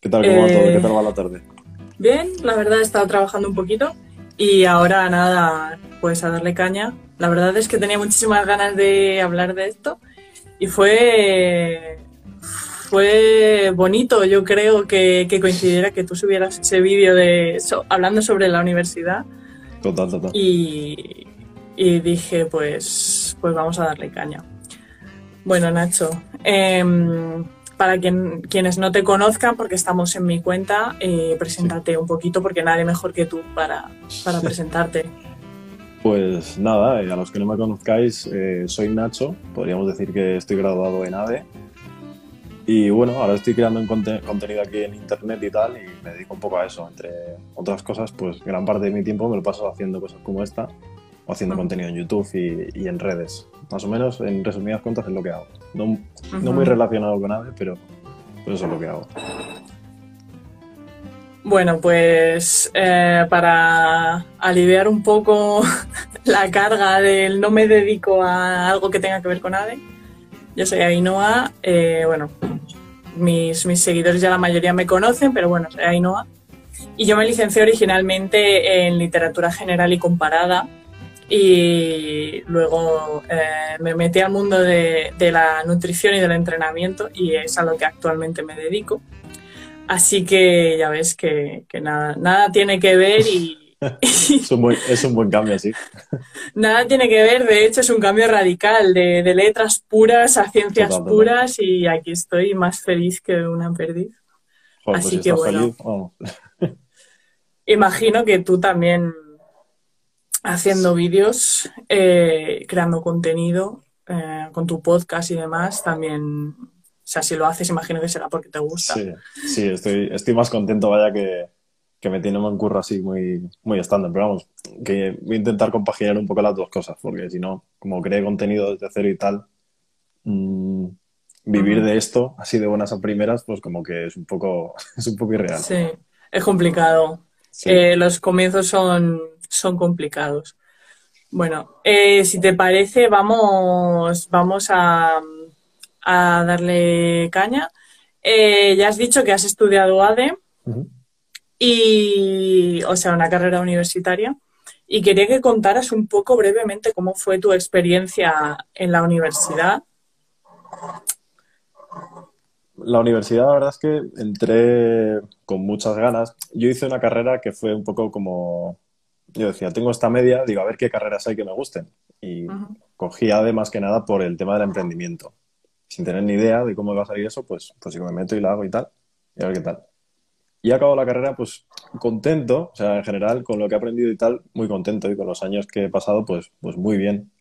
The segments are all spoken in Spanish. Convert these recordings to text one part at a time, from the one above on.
¿Qué tal? ¿Cómo va todo? ¿Qué tal va la tarde? Bien, la verdad he estado trabajando un poquito y ahora nada, pues a darle caña. La verdad es que tenía muchísimas ganas de hablar de esto y fue, fue bonito, yo creo, que, coincidiera que tú subieras ese vídeo de hablando sobre la universidad. Total, total. Y, y dije, pues, pues vamos a darle caña. Bueno, Nacho, em, para quien, quienes no te conozcan, porque estamos en mi cuenta, eh, preséntate un poquito, porque nadie mejor que tú para, para presentarte. Pues nada, eh, a los que no me conozcáis, eh, soy Nacho, podríamos decir que estoy graduado en ADE. Y bueno, ahora estoy creando un contenido aquí en internet y tal, y me dedico un poco a eso. Entre otras cosas, pues gran parte de mi tiempo me lo paso haciendo cosas como esta, o haciendo contenido en YouTube y, y en redes más o menos, en resumidas cuentas, es lo que hago. No, no muy relacionado con AVE, pero, eso es lo que hago. Bueno, pues eh, para aliviar un poco la carga del no me dedico a algo que tenga que ver con AVE, yo soy Ainhoa. Eh, bueno, mis, mis seguidores ya la mayoría me conocen, pero bueno, soy Ainhoa. Y yo me licencié originalmente en literatura general y comparada y luego eh, me metí al mundo de, la nutrición y del entrenamiento y es a lo que actualmente me dedico. Así que ya ves que, nada, nada tiene que ver y... es, un buen, cambio, sí. Nada tiene que ver, de hecho es un cambio radical de, letras puras a ciencias puras y aquí estoy más feliz que una perdiz. Pues Así que bueno. imagino que tú también haciendo vídeos, eh, creando contenido eh, con tu podcast y demás, también, o sea, si lo haces, imagino que será porque te gusta. Sí, sí estoy, estoy más contento, vaya, que, que me tiene un curro así muy, muy estándar. Pero vamos, que voy a intentar compaginar un poco las dos cosas, porque si no, como creé contenido desde cero y tal, mm, vivir de esto, así de buenas a primeras, pues como que es un poco, es un poco irreal. Sí, es complicado. Eh, los comienzos son son complicados. Bueno, eh, si te parece, vamos, vamos a, darle caña. Eh, ya has dicho que has estudiado ADE y, o sea, una carrera universitaria. Y quería que contaras un poco brevemente cómo fue tu experiencia en la universidad. La universidad, la verdad es que entré con muchas ganas. Yo hice una carrera que fue un poco como yo decía, tengo esta media, digo, a ver qué carreras hay que me gusten. Y cogí ADE más que nada por el tema del emprendimiento. Sin tener ni idea de cómo va a salir eso, pues, pues yo me meto y lo hago y tal, y a ver qué tal. Y acabo la carrera, pues contento, o sea, en general, con lo que he aprendido y tal, muy contento. Y con los años que he pasado, pues, pues muy bien.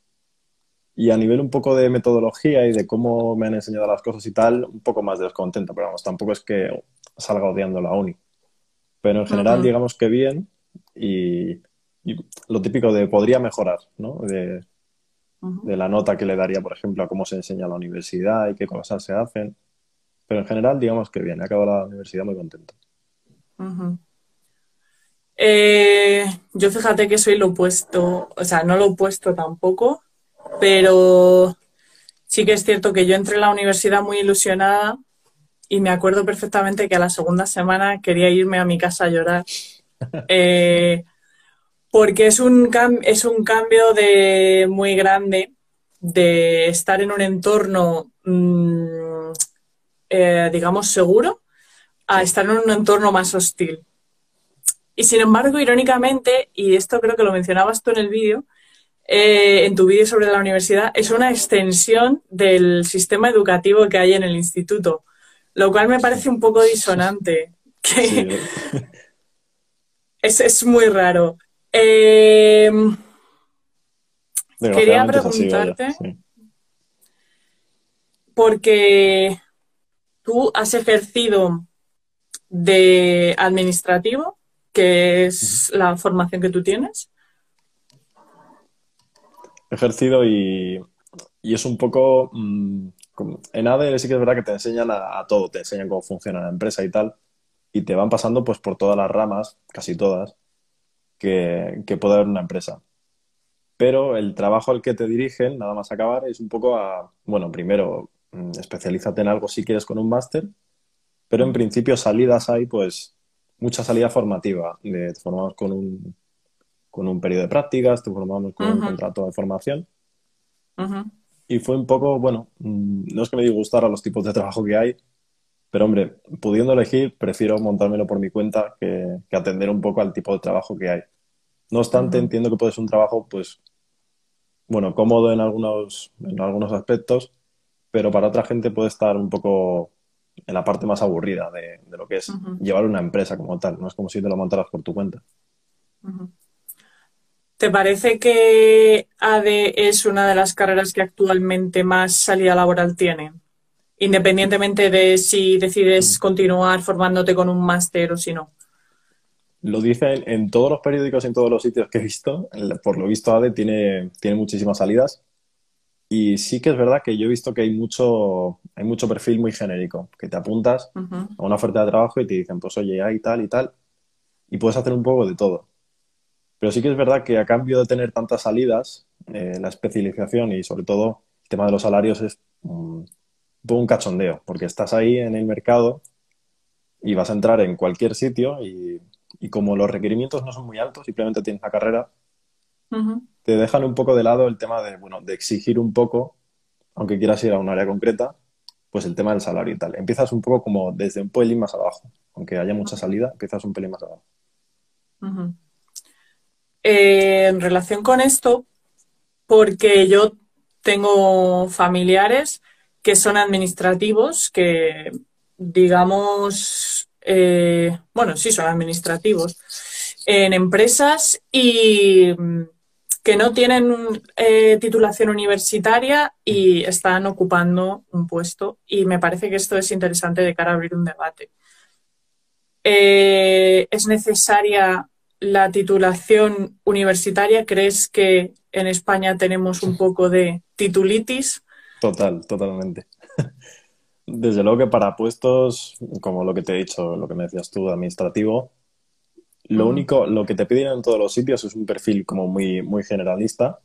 Y a nivel un poco de metodología y de cómo me han enseñado las cosas y tal, un poco más descontento, pero vamos, tampoco es que salga odiando la uni. Pero en general, digamos que bien. Y, lo típico de podría mejorar, ¿no? De, la nota que le daría, por ejemplo, a cómo se enseña la universidad y qué cosas se hacen. Pero en general, digamos que bien, he acabado la universidad muy contento. Eh, yo fíjate que soy lo opuesto, o sea, no lo opuesto tampoco, pero sí que es cierto que yo entré en la universidad muy ilusionada y me acuerdo perfectamente que a la segunda semana quería irme a mi casa a llorar. Eh, porque es un, es un cambio de muy grande de estar en un entorno, mm, eh, digamos, seguro, a estar en un entorno más hostil. Y sin embargo, irónicamente, y esto creo que lo mencionabas tú en el vídeo, eh, en tu vídeo sobre la universidad, es una extensión del sistema educativo que hay en el instituto, lo cual me parece un poco disonante. es, es muy raro. Eh, quería preguntarte, porque tú has ejercido de administrativo, que es la formación que tú tienes. He ejercido y, es un poco... Mm, en ADE sí que es verdad que te enseñan a, a, todo, te enseñan cómo funciona la empresa y tal, y te van pasando pues por todas las ramas, casi todas, que, que puede haber una empresa. Pero el trabajo al que te dirigen, nada más acabar, es un poco a, bueno, primero, mm, especialízate en algo si quieres con un máster pero en principio salidas hay, pues, mucha salida formativa. te formamos con un, con un periodo de prácticas, te formamos con un contrato de formación. Y fue un poco, bueno, mm, no es que me disgustara los tipos de trabajo que hay, pero hombre, pudiendo elegir, prefiero montármelo por mi cuenta que, atender un poco al tipo de trabajo que hay. No obstante, entiendo que puede ser un trabajo, pues, bueno, cómodo en algunos, en algunos aspectos, pero para otra gente puede estar un poco en la parte más aburrida de, lo que es llevar una empresa como tal. No es como si te lo montaras por tu cuenta. ¿Te parece que ADE es una de las carreras que actualmente más salida laboral tiene? Independientemente de si decides mm. continuar formándote con un máster o si no. Lo dicen en todos los periódicos, en todos los sitios que he visto. Por lo visto, ADE tiene, tiene muchísimas salidas. Y sí que es verdad que yo he visto que hay mucho, hay mucho perfil muy genérico, que te apuntas a una oferta de trabajo y te dicen, pues oye, hay tal y tal, y puedes hacer un poco de todo. Pero sí que es verdad que a cambio de tener tantas salidas, eh, la especialización y sobre todo el tema de los salarios es un un cachondeo, porque estás ahí en el mercado y vas a entrar en cualquier sitio y, como los requerimientos no son muy altos, simplemente tienes la carrera, te dejan un poco de lado el tema de, bueno, de exigir un poco, aunque quieras ir a un área concreta, pues el tema del salario y tal. Empiezas un poco como desde un pelín más abajo, aunque haya mucha salida, empiezas un pelín más abajo. Eh, en relación con esto, porque yo tengo familiares que son administrativos, que digamos, eh, bueno, sí, son administrativos en empresas y mm, que no tienen eh, titulación universitaria y están ocupando un puesto. Y me parece que esto es interesante de cara a abrir un debate. Eh, ¿Es necesaria la titulación universitaria? ¿Crees que en España tenemos un poco de titulitis? Total, totalmente. Desde luego que para puestos, como lo que te he dicho, lo que me decías tú, administrativo, lo único, lo que te piden en todos los sitios es un perfil como muy, muy generalista.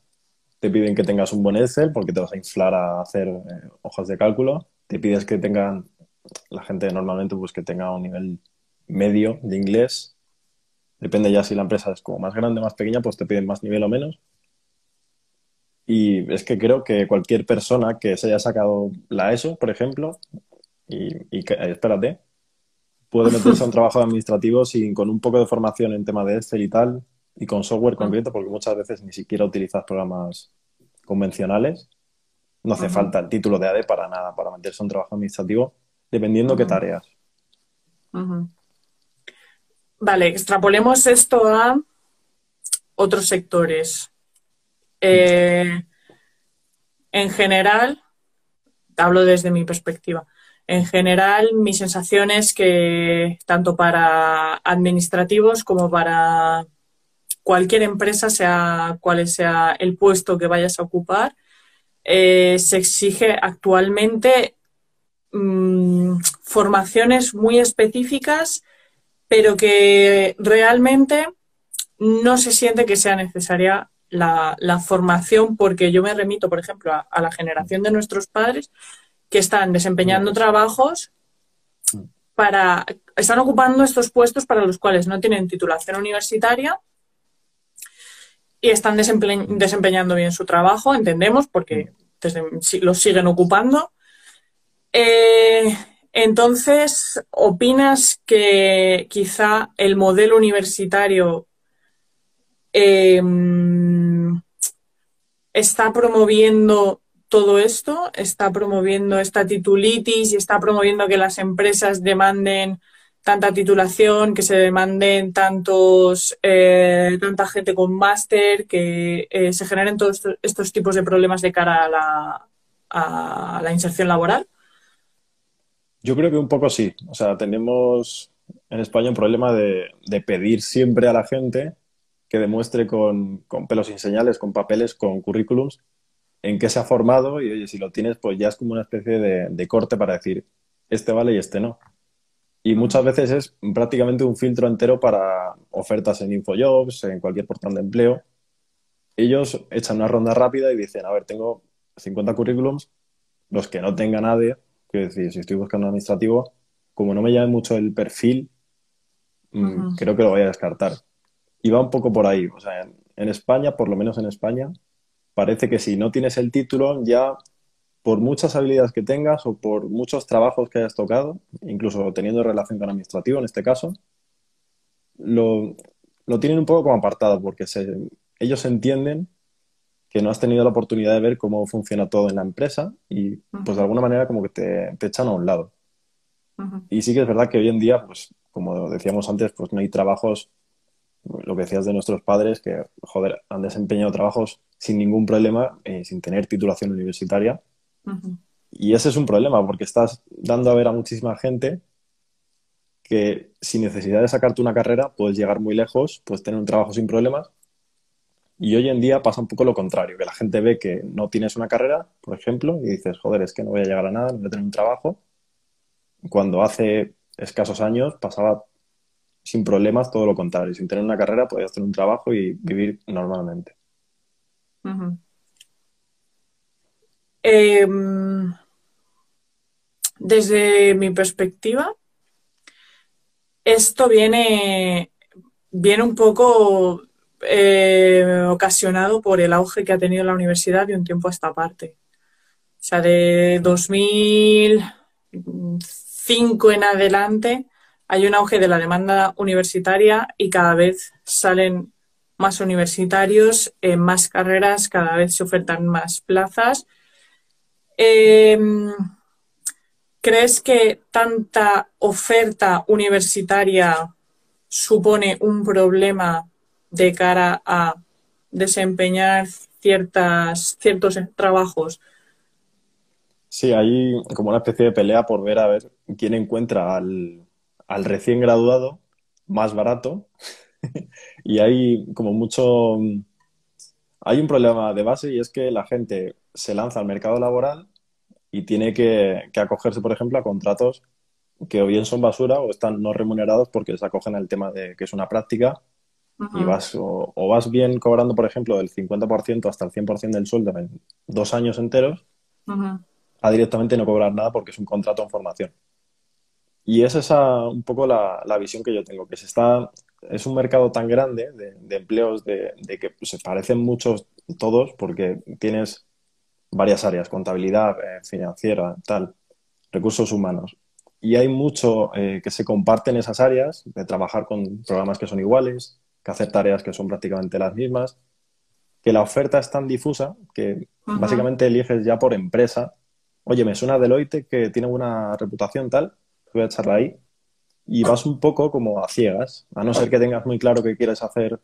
Te piden que tengas un buen Excel porque te vas a inflar a hacer eh, hojas de cálculo. Te pides que tengan, la gente normalmente pues que tenga un nivel medio de inglés. Depende ya si la empresa es como más grande o más pequeña, pues te piden más nivel o menos. Y es que creo que cualquier persona que se haya sacado la ESO, por ejemplo, y, y espérate, puede meterse a un trabajo administrativo sin, con un poco de formación en tema de Excel y tal, y con software concreto, porque muchas veces ni siquiera utilizas programas convencionales. No hace falta el título de AD para nada, para meterse a un trabajo administrativo, dependiendo qué tareas. Vale, extrapolemos esto a otros sectores. Eh, en general, hablo desde mi perspectiva, en general, mi sensación es que tanto para administrativos como para cualquier empresa, sea cual sea el puesto que vayas a ocupar, eh, se exige actualmente mm, formaciones muy específicas, pero que realmente no se siente que sea necesaria la, formación, porque yo me remito, por ejemplo, a la generación de nuestros padres, que están desempeñando trabajos para, están ocupando estos puestos para los cuales no tienen titulación universitaria y están desempeñando bien su trabajo, entendemos, porque los siguen ocupando. Eh, entonces, ¿opinas que quizá el modelo universitario eh, está promoviendo todo esto, está promoviendo esta titulitis y está promoviendo que las empresas demanden tanta titulación, que se demanden tantos, eh, tanta gente con máster, que eh, se generen todos estos tipos de problemas de cara a la, a la inserción laboral? Yo creo que un poco sí. O sea, tenemos en España un problema de, de pedir siempre a la gente que demuestre con, con, pelos sin señales, con papeles, con currículums, en qué se ha formado y oye, si lo tienes, pues ya es como una especie de, corte para decir, este vale y este no. Y muchas veces es prácticamente un filtro entero para ofertas en InfoJobs, en cualquier portal de empleo. Ellos echan una ronda rápida y dicen, a ver, tengo 50 currículums, los que no tenga nadie, quiero decir, si estoy buscando un administrativo, como no me llame mucho el perfil, mm, creo que lo voy a descartar. Y va un poco por ahí. O sea, en España, por lo menos en España, parece que si no tienes el título, ya por muchas habilidades que tengas o por muchos trabajos que hayas tocado, incluso teniendo relación con administrativo en este caso, lo, tienen un poco como apartado porque ellos entienden que no has tenido la oportunidad de ver cómo funciona todo en la empresa y pues de alguna manera como que te, echan a un lado. Y sí que es verdad que hoy en día, pues como decíamos antes, pues no hay trabajos, lo que decías de nuestros padres, que joder, han desempeñado trabajos sin ningún problema, eh, sin tener titulación universitaria y ese es un problema porque estás dando a ver a muchísima gente que sin necesidad de sacarte una carrera puedes llegar muy lejos, puedes tener un trabajo sin problemas. Y hoy en día pasa un poco lo contrario, que la gente ve que no tienes una carrera, por ejemplo, y dices, joder, es que no voy a llegar a nada, no voy a tener un trabajo. Cuando hace escasos años pasaba sin problemas todo lo contrario. Sin tener una carrera podías tener un trabajo y vivir normalmente. Em, desde mi perspectiva, esto viene, viene un poco eh, ocasionado por el auge que ha tenido la universidad de un tiempo a esta parte. O sea, de 2005 en adelante hay un auge de la demanda universitaria y cada vez salen más universitarios, más carreras, cada vez se ofertan más plazas Em, ¿Crees que tanta oferta universitaria supone un problema de cara a desempeñar ciertas, ciertos trabajos? Sí, hay como una especie de pelea por ver a ver quién encuentra al, al recién graduado más barato. Y hay como mucho... Hay un problema de base y es que la gente se lanza al mercado laboral y tiene que, acogerse, por ejemplo, a contratos que o bien son basura o están no remunerados porque se acogen al tema de que es una práctica. Y vas o, vas bien cobrando, por ejemplo, del 50% hasta el 100% del sueldo en dos años enteros, a directamente no cobrar nada porque es un contrato en formación. Y esa es un poco la, visión que yo tengo, que se está, es un mercado tan grande de, empleos de, de, que se parecen muchos todos porque tienes varias áreas, contabilidad, eh, financiera, tal, recursos humanos. Y hay mucho eh, que se comparte en esas áreas, de trabajar con programas que son iguales, que hacer tareas que son prácticamente las mismas, que la oferta es tan difusa que básicamente eliges ya por empresa. Oye, me suena Deloitte que tiene buena reputación, tal, voy a echarla ahí. Y vas un poco como a ciegas, a no ser que tengas muy claro que quieres hacer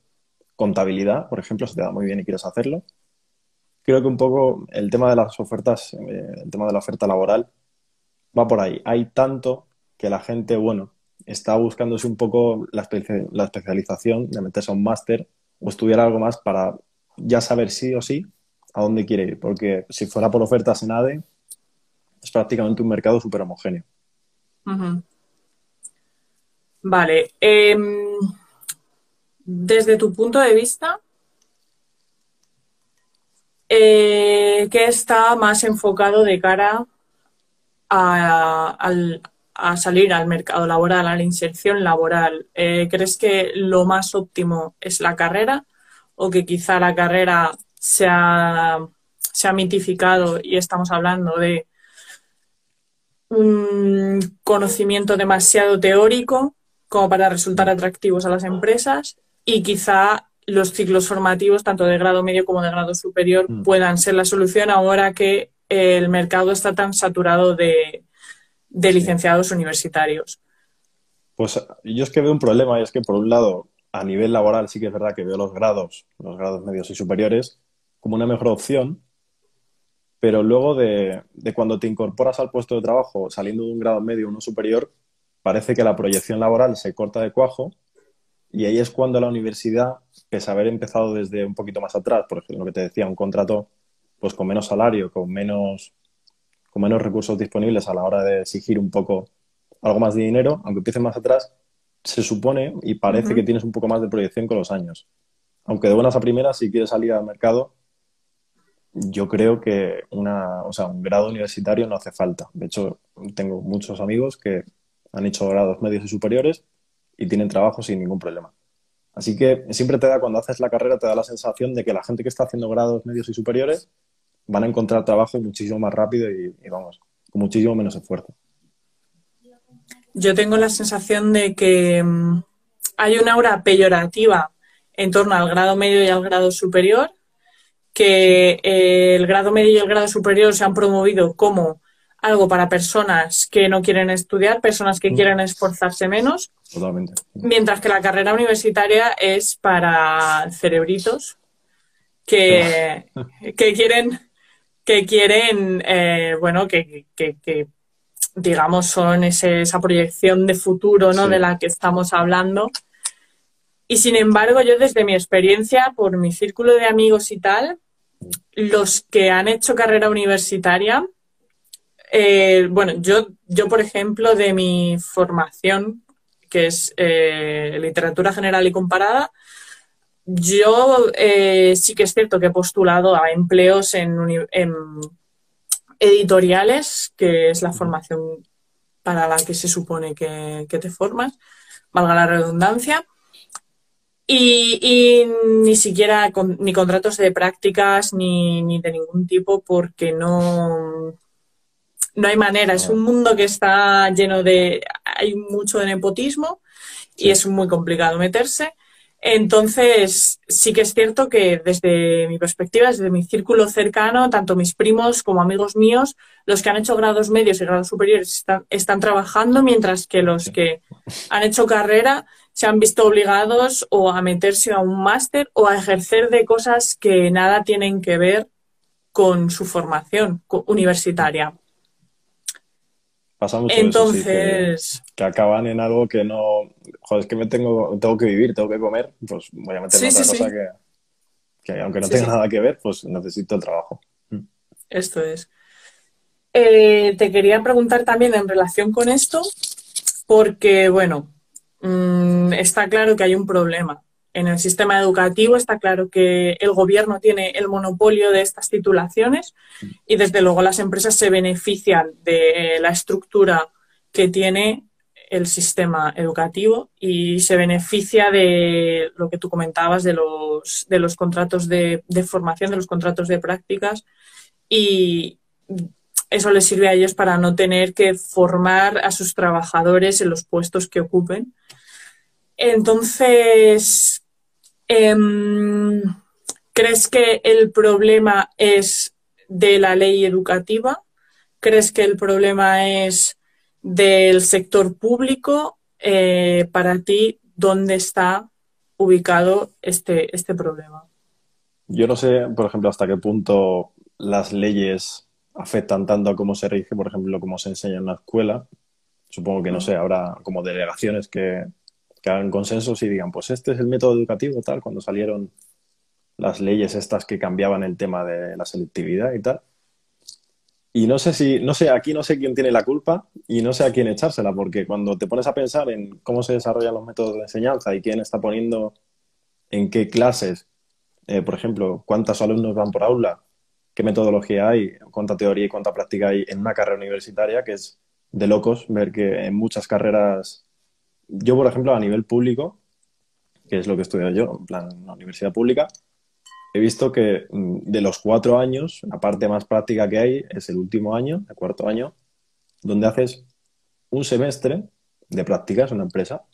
contabilidad, por ejemplo, si te da muy bien y quieres hacerlo, creo que un poco el tema de las ofertas, eh, el tema de la oferta laboral va por ahí. Hay tanto que la gente, bueno, está buscándose un poco la, especialización de meterse a un máster o estudiar algo más para ya saber sí o sí a dónde quiere ir. Porque si fuera por ofertas en ADE, es prácticamente un mercado súper homogéneo. Vale. Em, desde tu punto de vista, eh, que está más enfocado de cara a, salir al mercado laboral, a la inserción laboral. Eh, ¿Crees que lo más óptimo es la carrera o que quizá la carrera se ha, se ha mitificado y estamos hablando de un conocimiento demasiado teórico como para resultar atractivos a las empresas y quizá los ciclos formativos, tanto de grado medio como de grado superior, mm. puedan ser la solución ahora que el mercado está tan saturado de, licenciados universitarios. Pues yo es que veo un problema y es que por un lado, a nivel laboral sí que es verdad que veo los grados, los grados medios y superiores, como una mejor opción, pero luego de, de cuando te incorporas al puesto de trabajo saliendo de un grado medio o uno superior, parece que la proyección laboral se corta de cuajo y ahí es cuando la universidad, pese a haber empezado desde un poquito más atrás, por ejemplo, lo que te decía, un contrato pues con menos salario, con menos, con menos recursos disponibles a la hora de exigir un poco algo más de dinero, aunque empiece más atrás, se supone y parece que tienes un poco más de proyección con los años. Aunque de buenas a primeras, si quieres salir al mercado, yo creo que una, o sea, un grado universitario no hace falta. De hecho, tengo muchos amigos que han hecho grados medios y superiores y tienen trabajo sin ningún problema. Así que siempre te da, cuando haces la carrera, te da la sensación de que la gente que está haciendo grados medios y superiores van a encontrar trabajo muchísimo más rápido y, vamos, con muchísimo menos esfuerzo. Yo tengo la sensación de que mm, hay una aura peyorativa en torno al grado medio y al grado superior, que eh, el grado medio y el grado superior se han promovido como algo para personas que no quieren estudiar, personas que mm. quieren esforzarse menos. Totalmente. Mientras que la carrera universitaria es para cerebritos que, que quieren, que quieren, eh, bueno, que, digamos son esa proyección de futuro, ¿no? De la que estamos hablando. Y sin embargo, yo desde mi experiencia, por mi círculo de amigos y tal, los que han hecho carrera universitaria, eh, bueno, yo, yo, por ejemplo, de mi formación, que es eh, literatura general y comparada, yo eh, sí que es cierto que he postulado a empleos en, editoriales, que es la formación para la que se supone que, te formas, valga la redundancia. Y, ni siquiera ni contratos de prácticas ni, ni, de ningún tipo porque no, no hay manera. Es un mundo que está lleno de. Hay mucho de nepotismo y es muy complicado meterse. Entonces, sí que es cierto que desde mi perspectiva, desde mi círculo cercano, tanto mis primos como amigos míos, los que han hecho grados medios y grados superiores están, trabajando, mientras que los que han hecho carrera se han visto obligados o a meterse a un máster o a ejercer de cosas que nada tienen que ver con su formación universitaria. Pasa mucho Entonces... que, acaban en algo que no... Joder, es que me tengo, tengo que vivir, tengo que comer, pues voy a meter otra cosa que, aunque no tenga nada que ver, pues necesito el trabajo. Mm. Esto es. Eh, te quería preguntar también en relación con esto, porque, bueno, mm, está claro que hay un problema en el sistema educativo está claro que el gobierno tiene el monopolio de estas titulaciones y desde luego las empresas se benefician de la estructura que tiene el sistema educativo y se beneficia de lo que tú comentabas de los, de los contratos de, de formación, de los contratos de prácticas y eso les sirve a ellos para no tener que formar a sus trabajadores en los puestos que ocupen. Entonces, Em, ¿Crees que el problema es de la ley educativa? ¿Crees que el problema es del sector público? Eh, para ti, ¿dónde está ubicado este, este problema? Yo no sé, por ejemplo, hasta qué punto las leyes afectan tanto a cómo se rige, por ejemplo, cómo se enseña en la escuela. Supongo que, no sé, habrá como delegaciones que, que hagan consensos y digan, pues este es el método educativo, tal, cuando salieron las leyes estas que cambiaban el tema de la selectividad y tal. Y no sé si, no sé, aquí no sé quién tiene la culpa y no sé a quién echársela, porque cuando te pones a pensar en cómo se desarrollan los métodos de enseñanza y quién está poniendo en qué clases, eh, por ejemplo, cuántos alumnos van por aula, qué metodología hay, cuánta teoría y cuánta práctica hay en una carrera universitaria, que es de locos ver que en muchas carreras yo, por ejemplo, a nivel público, que es lo que estudio yo, en plan, en la universidad pública, he visto que mm, de los cuatro años, la parte más práctica que hay es el último año, el cuarto año, donde haces un semestre de prácticas en una empresa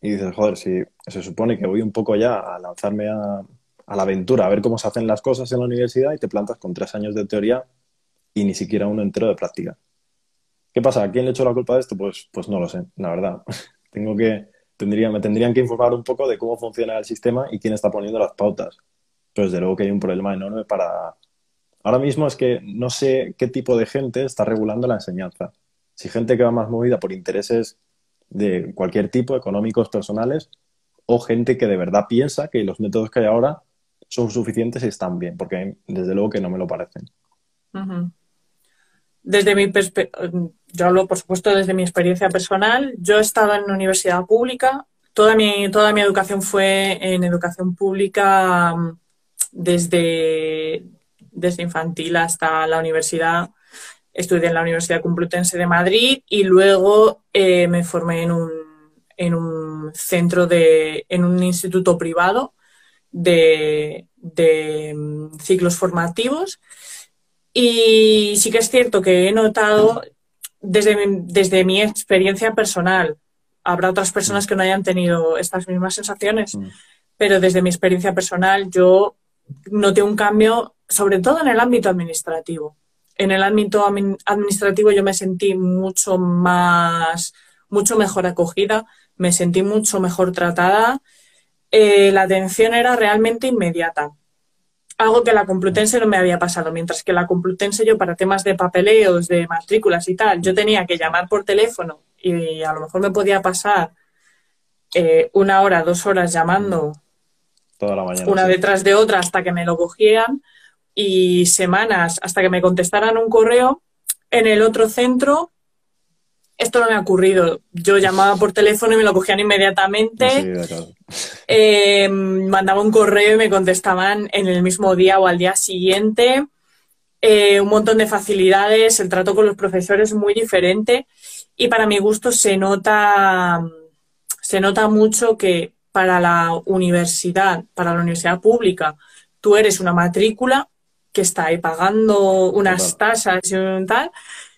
y dices, joder, si se supone que voy un poco ya a lanzarme a, la aventura, a ver cómo se hacen las cosas en la universidad y te plantas con tres años de teoría y ni siquiera uno entero de práctica. ¿Qué pasa? ¿A quién le echo la culpa de esto? Pues, pues no lo sé, la verdad. Tengo que, tendría, me tendrían que informar un poco de cómo funciona el sistema y quién está poniendo las pautas. Pero desde luego que hay un problema enorme para... Ahora mismo es que no sé qué tipo de gente está regulando la enseñanza. Si gente que va más movida por intereses de cualquier tipo, económicos, personales, o gente que de verdad piensa que los métodos que hay ahora son suficientes y están bien, porque desde luego que no me lo parecen. Desde mi yo hablo por supuesto desde mi experiencia personal. Yo he estado en universidad pública, toda mi, toda mi educación fue en educación pública mm, desde, desde infantil hasta la universidad. estudié en la Universidad Complutense de Madrid y luego eh, me formé en un, en un centro de, en un instituto privado de, mm, ciclos formativos. Y sí que es cierto que he notado desde desde mi experiencia personal, habrá otras personas que no hayan tenido estas mismas sensaciones, mm. pero desde mi experiencia personal yo noté un cambio, sobre todo en el ámbito administrativo. En el ámbito administrativo yo me sentí mucho más, mucho mejor acogida, me sentí mucho mejor tratada. Eh, la atención era realmente inmediata. Algo que la Complutense no me había pasado, mientras que la Complutense yo para temas de papeleos, de matrículas y tal, yo tenía que llamar por teléfono y a lo mejor me podía pasar eh, una hora, dos horas llamando Toda la mañana, una detrás de otra hasta que me lo cogían y semanas hasta que me contestaran un correo. En el otro centro, esto no me ha ocurrido. Yo llamaba por teléfono y me lo cogían inmediatamente. Eh, mandaba un correo y me contestaban en el mismo día o al día siguiente. Eh, un montón de facilidades, el trato con los profesores muy diferente y para mi gusto se nota, se nota mucho que para la universidad, para la universidad pública, tú eres una matrícula que está ahí pagando unas tasas y un tal,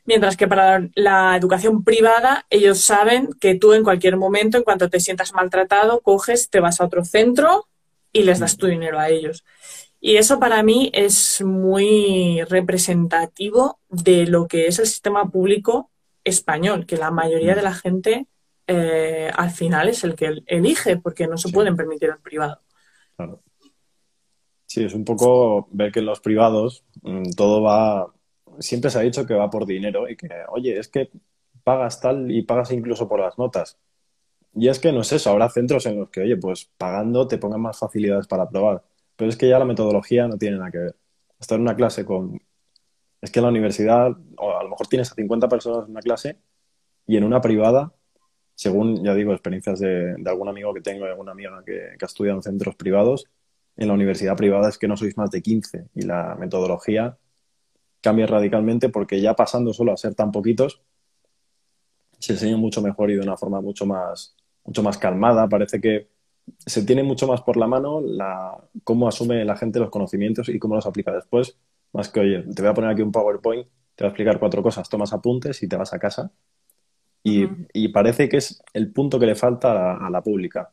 mientras que para la educación privada ellos saben que tú en cualquier momento, en cuanto te sientas maltratado, coges, te vas a otro centro y les das tu dinero a ellos. Y eso para mí es muy representativo de lo que es el sistema público español, que la mayoría de la gente eh, al final es el que elige, porque no se pueden permitir el privado. Claro. Sí, es un poco ver que en los privados mm, todo va, siempre se ha dicho que va por dinero y que, oye, es que pagas tal y pagas incluso por las notas. Y es que no es eso, habrá centros en los que, oye, pues pagando te pongan más facilidades para probar. Pero es que ya la metodología no tiene nada que ver. Estar en una clase con es que en la universidad, o a lo mejor tienes a 50 personas en una clase y en una privada, según, ya digo, experiencias de, algún amigo que tengo y alguna amiga que, que ha estudiado en centros privados, en la universidad privada es que no sois más de 15 y la metodología cambia radicalmente porque ya pasando solo a ser tan poquitos, se enseña mucho mejor y de una forma mucho más, mucho más calmada. Parece que se tiene mucho más por la mano la, cómo asume la gente los conocimientos y cómo los aplica después más que, oye, te voy a poner aquí un PowerPoint, te voy a explicar cuatro cosas, tomas apuntes y te vas a casa. Y, parece que es el punto que le falta a la, pública.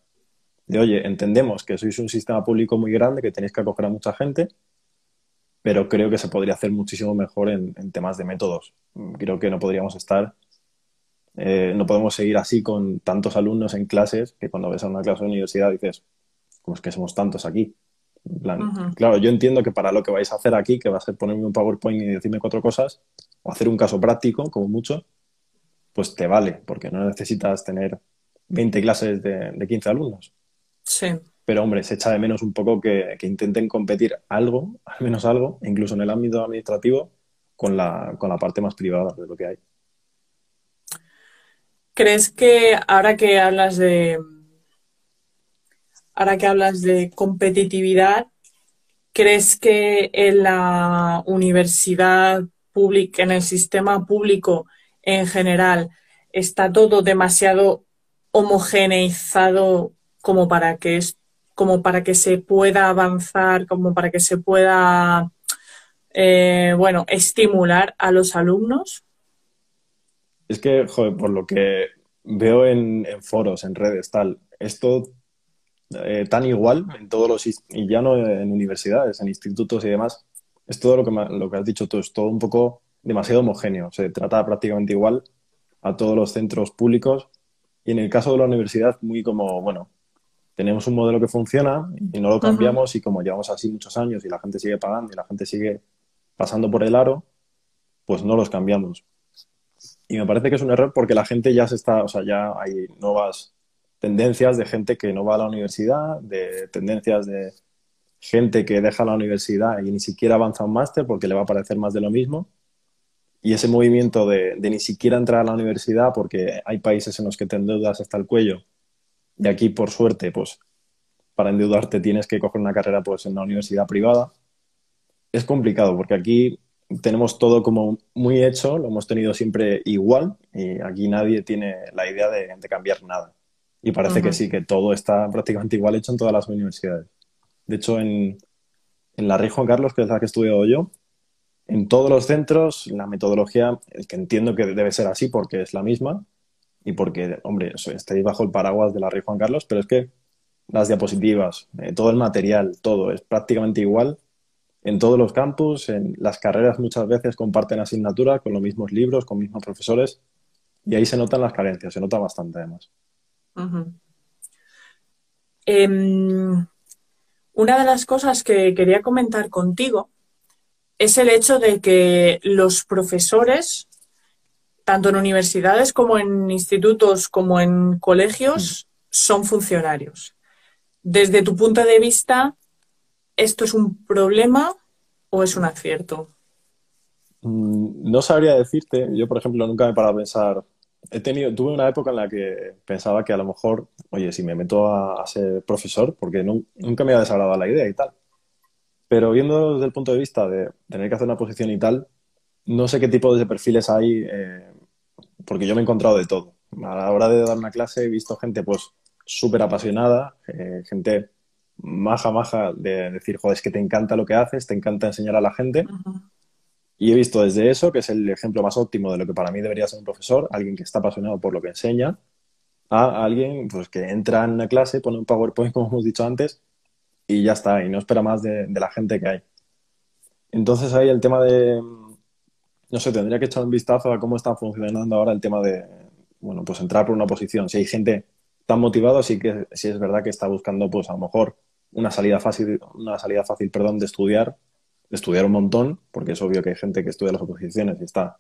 De, oye, entendemos que sois un sistema público muy grande, que tenéis que acoger a mucha gente, pero creo que se podría hacer muchísimo mejor en, temas de métodos. Creo que no podríamos estar, eh, no podemos seguir así con tantos alumnos en clases que cuando ves a una clase de universidad dices, ¿cómo es que somos tantos aquí? Claro, yo entiendo que para lo que vais a hacer aquí, que va a ser ponerme un PowerPoint y decirme cuatro cosas, o hacer un caso práctico, como mucho, pues te vale, porque no necesitas tener 20 clases de, de 15 alumnos. Sí. Pero, hombre, se echa de menos un poco que, intenten competir algo, al menos algo, incluso en el ámbito administrativo, con la, con la parte más privada de lo que hay. ¿Crees que ahora que hablas de, ahora que hablas de competitividad, ¿crees que en la universidad pública, en el sistema público en general, está todo demasiado homogeneizado como para que como para que se pueda avanzar, como para que se pueda eh, bueno, estimular a los alumnos? Es que, joder, por lo que veo en, foros, en redes, tal, esto eh, tan igual en todos los, y ya no en universidades, en institutos y demás, es todo lo que, lo que has dicho tú, es todo un poco demasiado homogéneo, se trata prácticamente igual a todos los centros públicos y en el caso de la universidad muy como, bueno, tenemos un modelo que funciona y no lo cambiamos y como llevamos así muchos años y la gente sigue pagando y la gente sigue pasando por el aro, pues no los cambiamos. Y me parece que es un error porque la gente ya se está, o sea, ya hay nuevas tendencias de gente que no va a la universidad, de tendencias de gente que deja la universidad y ni siquiera avanza un máster porque le va a parecer más de lo mismo. Y ese movimiento de, ni siquiera entrar a la universidad porque hay países en los que te endeudas hasta el cuello y aquí, por suerte, pues para endeudarte tienes que coger una carrera pues en una universidad privada. Es complicado porque aquí tenemos todo como muy hecho, lo hemos tenido siempre igual y aquí nadie tiene la idea de, cambiar nada. Y parece que sí, que todo está prácticamente igual hecho en todas las universidades. De hecho, en, en la Rey Juan Carlos, que es la que he estudiado yo, en todos los centros la metodología, que entiendo que debe ser así porque es la misma y porque, hombre, estáis bajo el paraguas de la Rey Juan Carlos, pero es que las diapositivas, eh, todo el material, todo es prácticamente igual en todos los campus, en las carreras muchas veces comparten asignatura con los mismos libros, con mismos profesores, y ahí se notan las carencias, se nota bastante además. Em, una de las cosas que quería comentar contigo es el hecho de que los profesores, tanto en universidades como en institutos como en colegios, son funcionarios. Desde tu punto de vista, ¿esto es un problema o es un acierto? Mm, no sabría decirte. Yo, por ejemplo, nunca me he parado a pensar. He tenido, tuve una época en la que pensaba que a lo mejor, oye, si me meto a, ser profesor, porque nunca me ha desagradado la idea y tal. Pero viendo desde el punto de vista de tener que hacer una posición y tal, no sé qué tipo de perfiles hay, eh, porque yo me he encontrado de todo. A la hora de dar una clase he visto gente pues súper apasionada, eh, gente maja, maja, de decir, joder, es que te encanta lo que haces, te encanta enseñar a la gente. Y he visto desde eso, que es el ejemplo más óptimo de lo que para mí debería ser un profesor, alguien que está apasionado por lo que enseña, a alguien pues, que entra en una clase, pone un PowerPoint, como hemos dicho antes, y ya está, y no espera más de, la gente que hay. Entonces ahí el tema de, no sé, tendría que echar un vistazo a cómo está funcionando ahora el tema de, bueno, pues entrar por una posición. Si hay gente tan motivada, sí que sí es verdad que está buscando, pues a lo mejor una salida fácil, una salida fácil, perdón, de estudiar, de estudiar un montón, porque es obvio que hay gente que estudia las oposiciones y está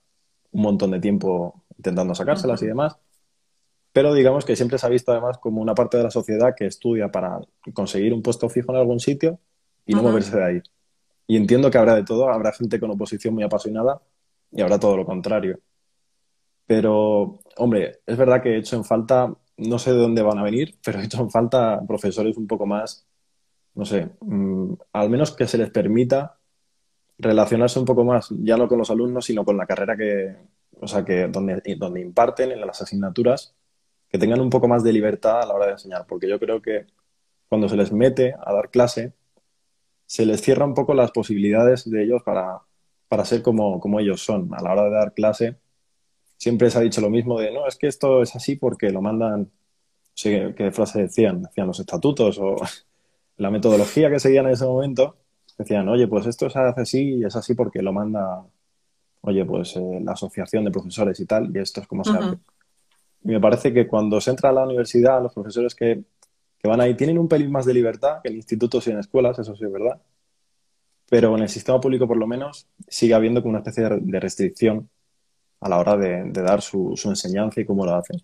un montón de tiempo intentando sacárselas y demás. Pero digamos que siempre se ha visto además como una parte de la sociedad que estudia para conseguir un puesto fijo en algún sitio y no moverse de ahí. Y entiendo que habrá de todo, habrá gente con oposición muy apasionada y habrá todo lo contrario. Pero, hombre, es verdad que he hecho en falta, no sé de dónde van a venir, pero he hecho en falta profesores un poco más, no sé, mm, al menos que se les permita relacionarse un poco más, ya no con los alumnos, sino con la carrera que, o sea, que donde, donde imparten en las asignaturas que tengan un poco más de libertad a la hora de enseñar, porque yo creo que cuando se les mete a dar clase, se les cierra un poco las posibilidades de ellos para, para ser como, como ellos son. A la hora de dar clase, siempre se ha dicho lo mismo de, no, es que esto es así porque lo mandan, no sé qué frase decían, decían los estatutos o la metodología que seguían en ese momento, decían, oye, pues esto se hace así y es así porque lo manda, oye, pues eh, la asociación de profesores y tal, y esto es como se hace. Y me parece que cuando se entra a la universidad, los profesores que, van ahí tienen un pelín más de libertad que en institutos y en escuelas, eso sí es verdad. Pero en el sistema público, por lo menos, sigue habiendo como una especie de restricción a la hora de, dar su, enseñanza y cómo lo hacen.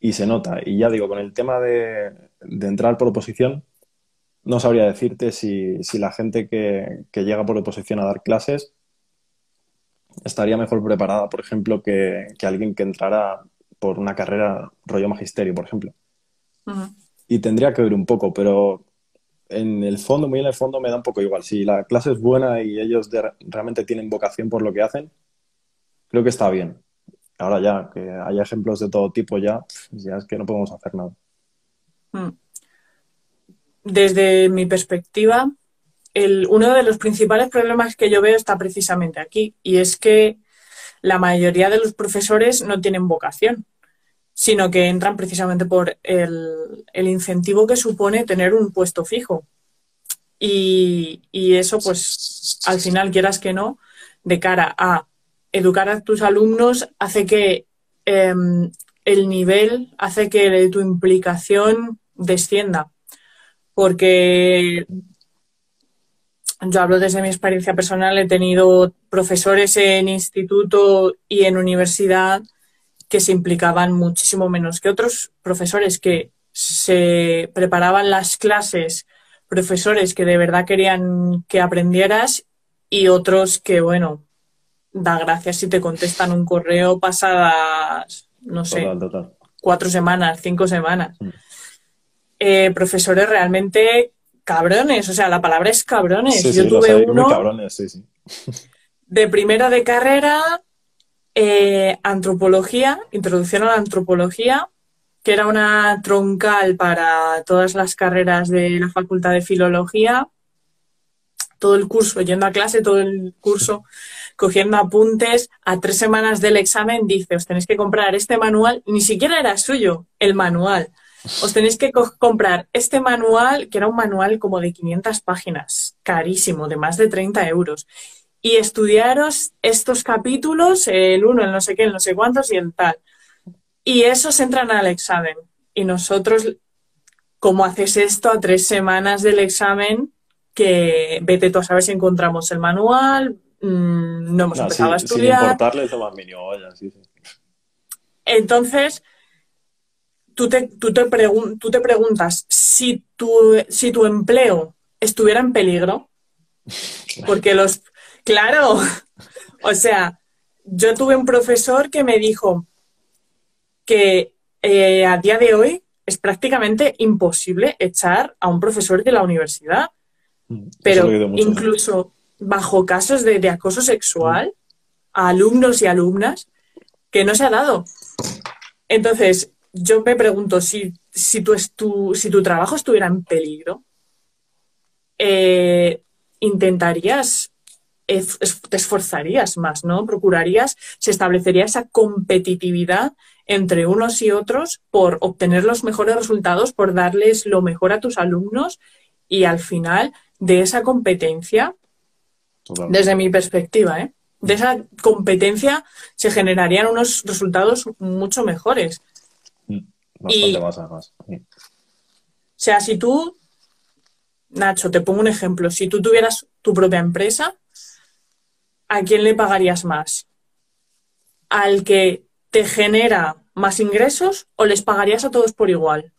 Y se nota. Y ya digo, con el tema de, entrar por oposición, no sabría decirte si, la gente que, que, llega por oposición a dar clases estaría mejor preparada, por ejemplo, que, que alguien que entrara por una carrera rollo magisterio, por ejemplo. Y tendría que ver un poco, pero en el fondo, muy en el fondo, me da un poco igual. Si la clase es buena y ellos realmente tienen vocación por lo que hacen, creo que está bien. Ahora ya, que haya ejemplos de todo tipo ya, ya es que no podemos hacer nada. Mm. Desde mi perspectiva, el, uno de los principales problemas que yo veo está precisamente aquí, y es que la mayoría de los profesores no tienen vocación sino que entran precisamente por el, incentivo que supone tener un puesto fijo. Y, eso, pues, al final, quieras que no, de cara a educar a tus alumnos, hace que em, el nivel, hace que tu implicación descienda. Porque yo hablo desde mi experiencia personal, he tenido profesores en instituto y en universidad que se implicaban muchísimo menos que otros profesores que se preparaban las clases, profesores que de verdad querían que aprendieras y otros que, bueno, da gracias si te contestan un correo pasadas, no sé, cuatro semanas, cinco semanas. Mm. Eh, profesores realmente cabrones, o sea, la palabra es cabrones. Yo tuve uno. cabrones, sí, sí. de primera de carrera, eh, antropología, introducción a la antropología, que era una troncal para todas las carreras de la Facultad de Filología, todo el curso, yendo a clase, todo el curso, cogiendo apuntes, a tres semanas del examen dice, os tenéis que comprar este manual, ni siquiera era suyo el manual, os tenéis que comprar este manual, que era un manual como de 500 páginas, carísimo, de más de 30 euros, y estudiaros estos capítulos, el uno, el no sé qué, el no sé cuántos y el tal. Y esos entran al examen. Y nosotros, ¿cómo haces esto a tres semanas del examen? Que vete tú a saber si encontramos el manual, mm, no hemos empezado a estudiar. Sin lo más mínimo, sí, sí. Entonces, tú te, tú te, tú te preguntas si tu, si tu empleo estuviera en peligro, porque los... Claro, o sea, yo tuve un profesor que me dijo que eh, a día de hoy es prácticamente imposible echar a un profesor de la universidad, mm, pero incluso bajo casos de, acoso sexual a alumnos y alumnas que no se ha dado. Entonces, yo me pregunto si, si, tu, si tu trabajo estuviera en peligro, eh, intentarías, te esforzarías más, ¿no? Procurarías, se establecería esa competitividad entre unos y otros por obtener los mejores resultados, por darles lo mejor a tus alumnos y al final de esa competencia, desde mi perspectiva, ¿eh? de esa competencia se generarían unos resultados mucho mejores. Bastante más, además. O sea, si tú, Nacho, te pongo un ejemplo, si tú tuvieras tu propia empresa, ¿a quién le pagarías más? ¿Al que te genera más ingresos o les pagarías a todos por igual?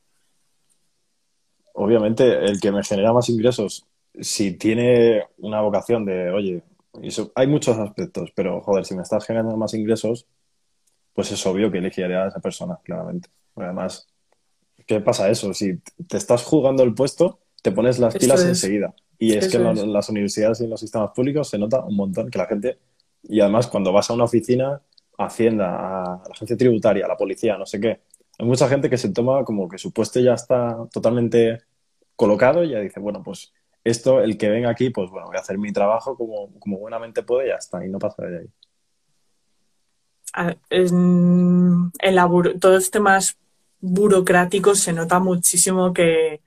Obviamente, el que me genera más ingresos, si tiene una vocación de, oye, hay muchos aspectos, pero joder, si me estás generando más ingresos, pues es obvio que elegiría a esa persona, claramente. Además, ¿qué pasa eso? Si te estás jugando el puesto, te pones las pilas enseguida. Y es que en las universidades y en los sistemas públicos se nota un montón que la gente, y además cuando vas a una oficina, a Hacienda, a la agencia tributaria, a la policía, no sé qué, hay mucha gente que se toma como que su puesto ya está totalmente colocado y ya dice, bueno, pues esto, el que venga aquí, pues bueno, voy a hacer mi trabajo como, como buenamente puedo y ya está, y no pasa de ahí. En, en todo este más burocrático se nota muchísimo que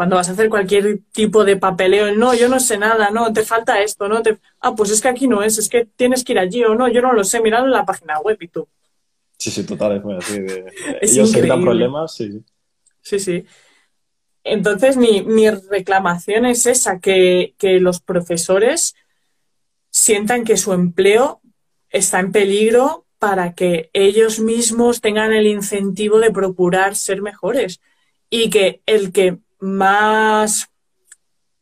cuando vas a hacer cualquier tipo de papeleo, no, yo no sé nada, no, te falta esto, no, te... ah, pues es que aquí no es, es que tienes que ir allí o no, yo no lo sé, mirad en la página web y tú. Sí, sí, total, es muy así. De... Ellos se problemas, sí. Sí, sí. Entonces, mi, mi reclamación es esa, que, que los profesores sientan que su empleo está en peligro para que ellos mismos tengan el incentivo de procurar ser mejores y que el que más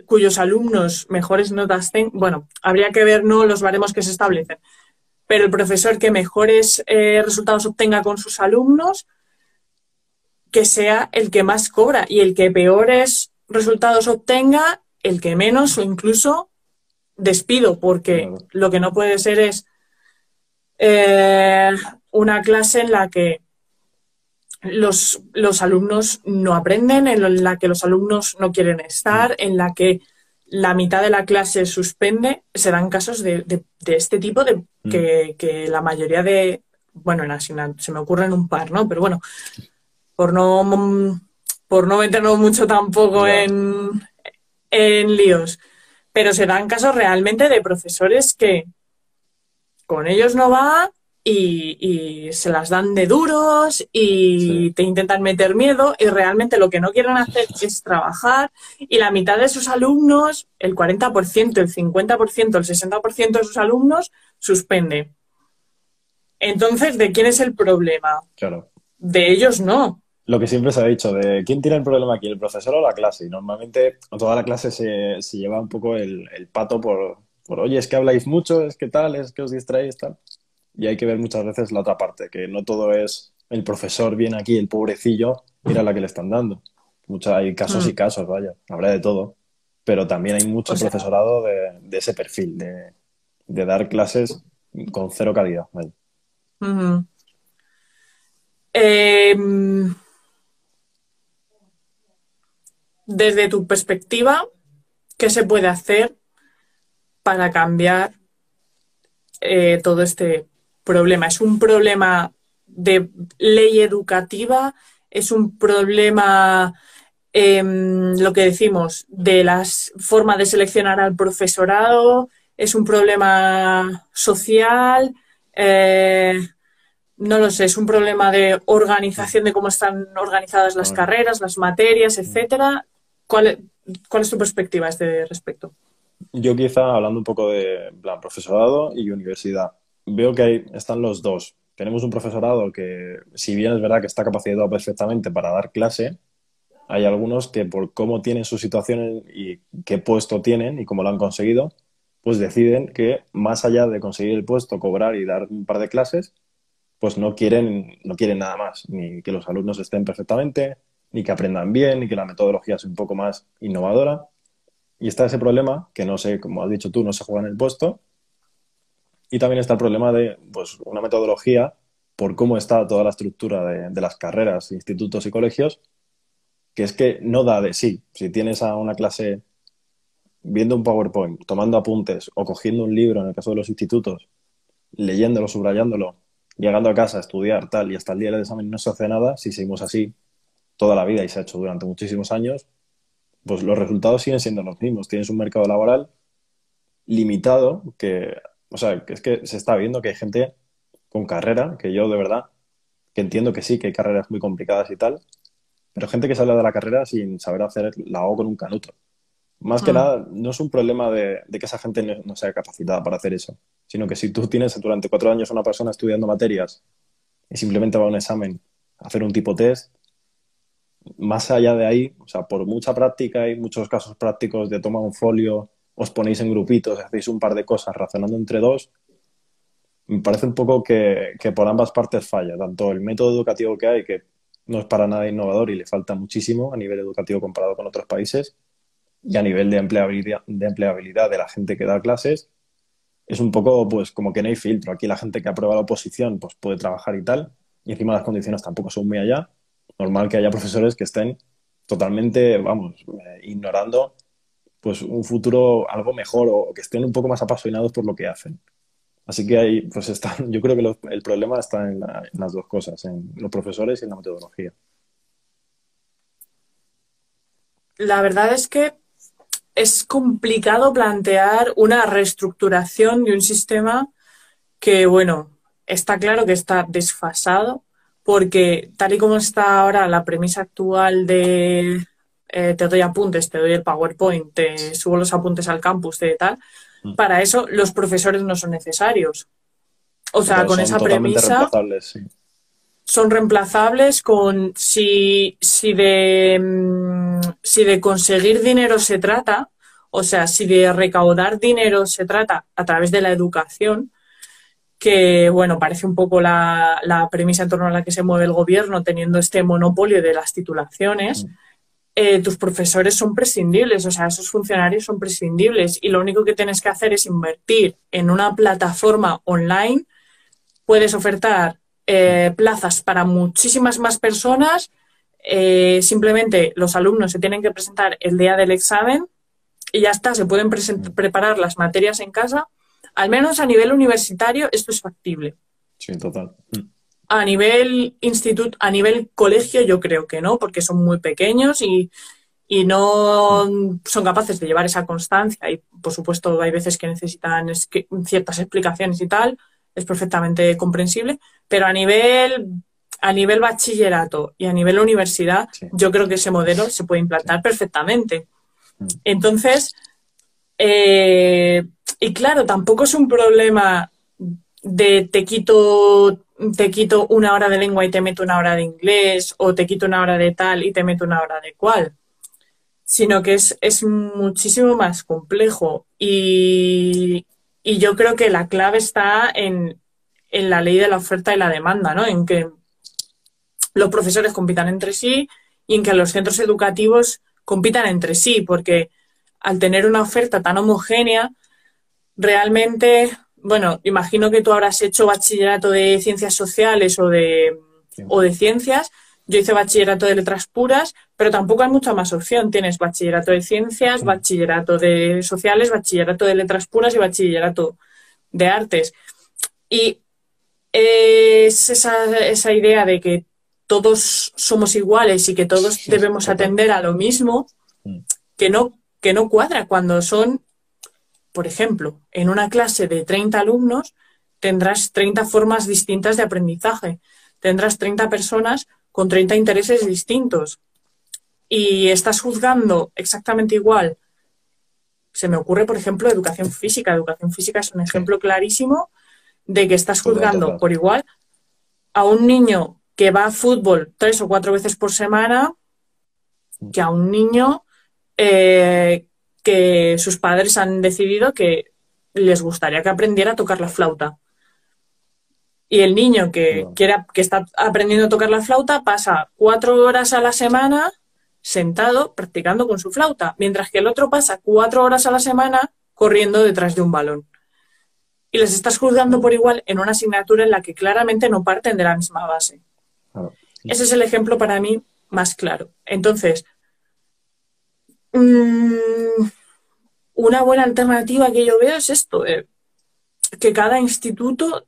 cuyos alumnos mejores notas tengan, bueno, habría que ver no los baremos que se establecen, pero el profesor que mejores eh, resultados obtenga con sus alumnos, que sea el que más cobra. Y el que peores resultados obtenga, el que menos o incluso despido, porque lo que no puede ser es eh, una clase en la que los, los, alumnos no aprenden, en la que los alumnos no quieren estar, en la que la mitad de la clase suspende. Se dan casos de, este tipo, de mm. que, la mayoría de, bueno, en se me ocurren un par, ¿no? Pero bueno, por no, por no meternos mucho tampoco en, en líos. Pero se dan casos realmente de profesores que con ellos no va y, se las dan de duros y te intentan meter miedo y realmente lo que no quieren hacer es trabajar y la mitad de sus alumnos, el 40%, el 50%, el 60% de sus alumnos suspende. Entonces, ¿de quién es el problema? Claro. De ellos no. Lo que siempre se ha dicho, de quién tiene el problema aquí, el profesor o la clase. Y normalmente toda la clase se, se lleva un poco el, el pato por, por, oye, es que habláis mucho, es que tal, es que os distraéis, tal. Y hay que ver muchas veces la otra parte, que no todo es el profesor viene aquí, el pobrecillo, mira la que le están dando. Mucha, hay casos y mm. casos, vaya, habrá de todo. Pero también hay mucho profesorado de, ese perfil, de de dar clases con cero calidad. Em, desde tu perspectiva, ¿qué se puede hacer para cambiar eh, todo este problema? ¿Es un problema de ley educativa? ¿Es un problema, em, lo que decimos, de las formas de seleccionar al profesorado? ¿Es un problema social? Eh, no lo sé, es un problema de organización de cómo están organizadas las carreras, las materias, etcétera. ¿Cuál, ¿Cuál es tu perspectiva a este respecto? Yo quizá hablando un poco de plan profesorado y universidad, veo que ahí están los dos. Tenemos un profesorado que, si bien es verdad que está capacitado perfectamente para dar clase, hay algunos que por cómo tienen su situación y qué puesto tienen y cómo lo han conseguido, pues deciden que más allá de conseguir el puesto, cobrar y dar un par de clases, pues no quieren, no quieren nada más, ni que los alumnos estén perfectamente, ni que aprendan bien, ni que la metodología sea un poco más innovadora. Y está ese problema, que no sé, como has dicho tú, no se juega en el puesto. Y también está el problema de pues, una metodología, por cómo está toda la estructura de, de las carreras, institutos y colegios, que es que no da de sí. Si tienes a una clase viendo un PowerPoint, tomando apuntes o cogiendo un libro, en el caso de los institutos, leyéndolo, subrayándolo, llegando a casa a estudiar tal y hasta el día del examen no se hace nada, si seguimos así toda la vida y se ha hecho durante muchísimos años, pues los resultados siguen siendo los mismos. Tienes un mercado laboral limitado que, o sea, es que se está viendo que hay gente con carrera, que yo de verdad, que entiendo que sí, que hay carreras muy complicadas y tal, pero gente que sale de la carrera sin saber hacer la O con un canuto. Más que mm. nada, no es un problema de, que esa gente no, sea capacitada para hacer eso, sino que si tú tienes durante cuatro años una persona estudiando materias y simplemente va a un examen a hacer un tipo test, más allá de ahí, o sea, por mucha práctica y muchos casos prácticos de tomar un folio, os ponéis en grupitos, hacéis un par de cosas razonando entre dos, me parece un poco que, que por ambas partes falla, tanto el método educativo que hay, que no es para nada innovador y le falta muchísimo a nivel educativo comparado con otros países, y a nivel de empleabilidad, de empleabilidad de la gente que da clases, es un poco pues como que no hay filtro. Aquí la gente que aprueba la oposición pues puede trabajar y tal, y encima las condiciones tampoco son muy allá. Normal que haya profesores que estén totalmente, vamos, eh, ignorando pues un futuro algo mejor o que estén un poco más apasionados por lo que hacen. Así que ahí, pues está, yo creo que el problema está en, en, las dos cosas, en los profesores y en la metodología. La verdad es que es complicado plantear una reestructuración de un sistema que, bueno, está claro que está desfasado, porque tal y como está ahora la premisa actual de eh, te doy apuntes, te doy el PowerPoint, te subo los apuntes al campus, de tal, mm. para eso los profesores no son necesarios. O sea, con esa premisa son reemplazables con si, si, de, mm, si de conseguir dinero se trata, o sea, si de recaudar dinero se trata a través de la educación, que bueno, parece un poco la, la premisa en torno a la que se mueve el gobierno, teniendo este monopolio de las titulaciones. Mm. Eh, tus profesores son prescindibles, o sea, esos funcionarios son prescindibles y lo único que tienes que hacer es invertir en una plataforma online. Puedes ofertar eh, plazas para muchísimas más personas. Eh, simplemente los alumnos se tienen que presentar el día del examen y ya está, se pueden preparar las materias en casa. Al menos a nivel universitario esto es factible. Sí, total. A nivel instituto, a nivel colegio yo creo que no, porque son muy pequeños y, y no son capaces de llevar esa constancia y por supuesto hay veces que necesitan ciertas explicaciones y tal, es perfectamente comprensible, pero a nivel, a nivel bachillerato y a nivel universidad, yo creo que ese modelo se puede implantar perfectamente. Mm. Entonces, eh, y claro, tampoco es un problema de te quito, te quito una hora de lengua y te meto una hora de inglés, o te quito una hora de tal y te meto una hora de cual, sino que es, es muchísimo más complejo. Y, y yo creo que la clave está en, la ley de la oferta y la demanda, ¿no? En que los profesores compitan entre sí y en que los centros educativos compitan entre sí, porque al tener una oferta tan homogénea, realmente, bueno, imagino que tú habrás hecho bachillerato de ciencias sociales o de, o de ciencias. Yo hice bachillerato de letras puras, pero tampoco hay mucha más opción. Tienes bachillerato de ciencias, bachillerato de sociales, bachillerato de letras puras y bachillerato de artes. Y es esa, esa idea de que todos somos iguales y que todos debemos atender a lo mismo, mm. que no, que no cuadra cuando son, por ejemplo, en una clase de 30 alumnos tendrás 30 formas distintas de aprendizaje, tendrás 30 personas con 30 intereses distintos y estás juzgando exactamente igual. Se me ocurre, por ejemplo, educación física. Educación física es un ejemplo clarísimo de que estás juzgando por igual a un niño que va a fútbol tres o cuatro veces por semana que a un niño eh, que sus padres han decidido que les gustaría que aprendiera a tocar la flauta. Y el niño que, que está aprendiendo a tocar la flauta pasa cuatro horas a la semana sentado practicando con su flauta, mientras que el otro pasa cuatro horas a la semana corriendo detrás de un balón. Y les estás juzgando por igual en una asignatura en la que claramente no parten de la misma base. Ese es el ejemplo para mí más claro. Entonces, mm, una buena alternativa que yo veo es esto, eh, que cada instituto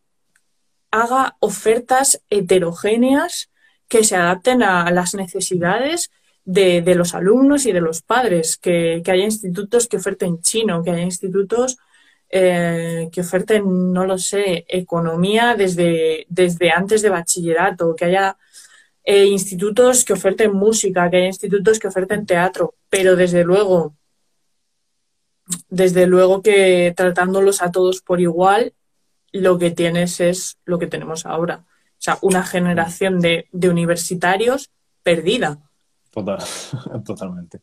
haga ofertas heterogéneas que se adapten a las necesidades de, los alumnos y de los padres, que, haya institutos que oferten chino, que haya institutos eh, que oferten, no lo sé, economía desde, desde antes de bachillerato, que haya eh, institutos que oferten música, que haya institutos que oferten teatro, pero desde luego, desde luego que tratándolos a todos por igual, lo que tienes es lo que tenemos ahora. O sea, una generación de, universitarios perdida. Total, totalmente.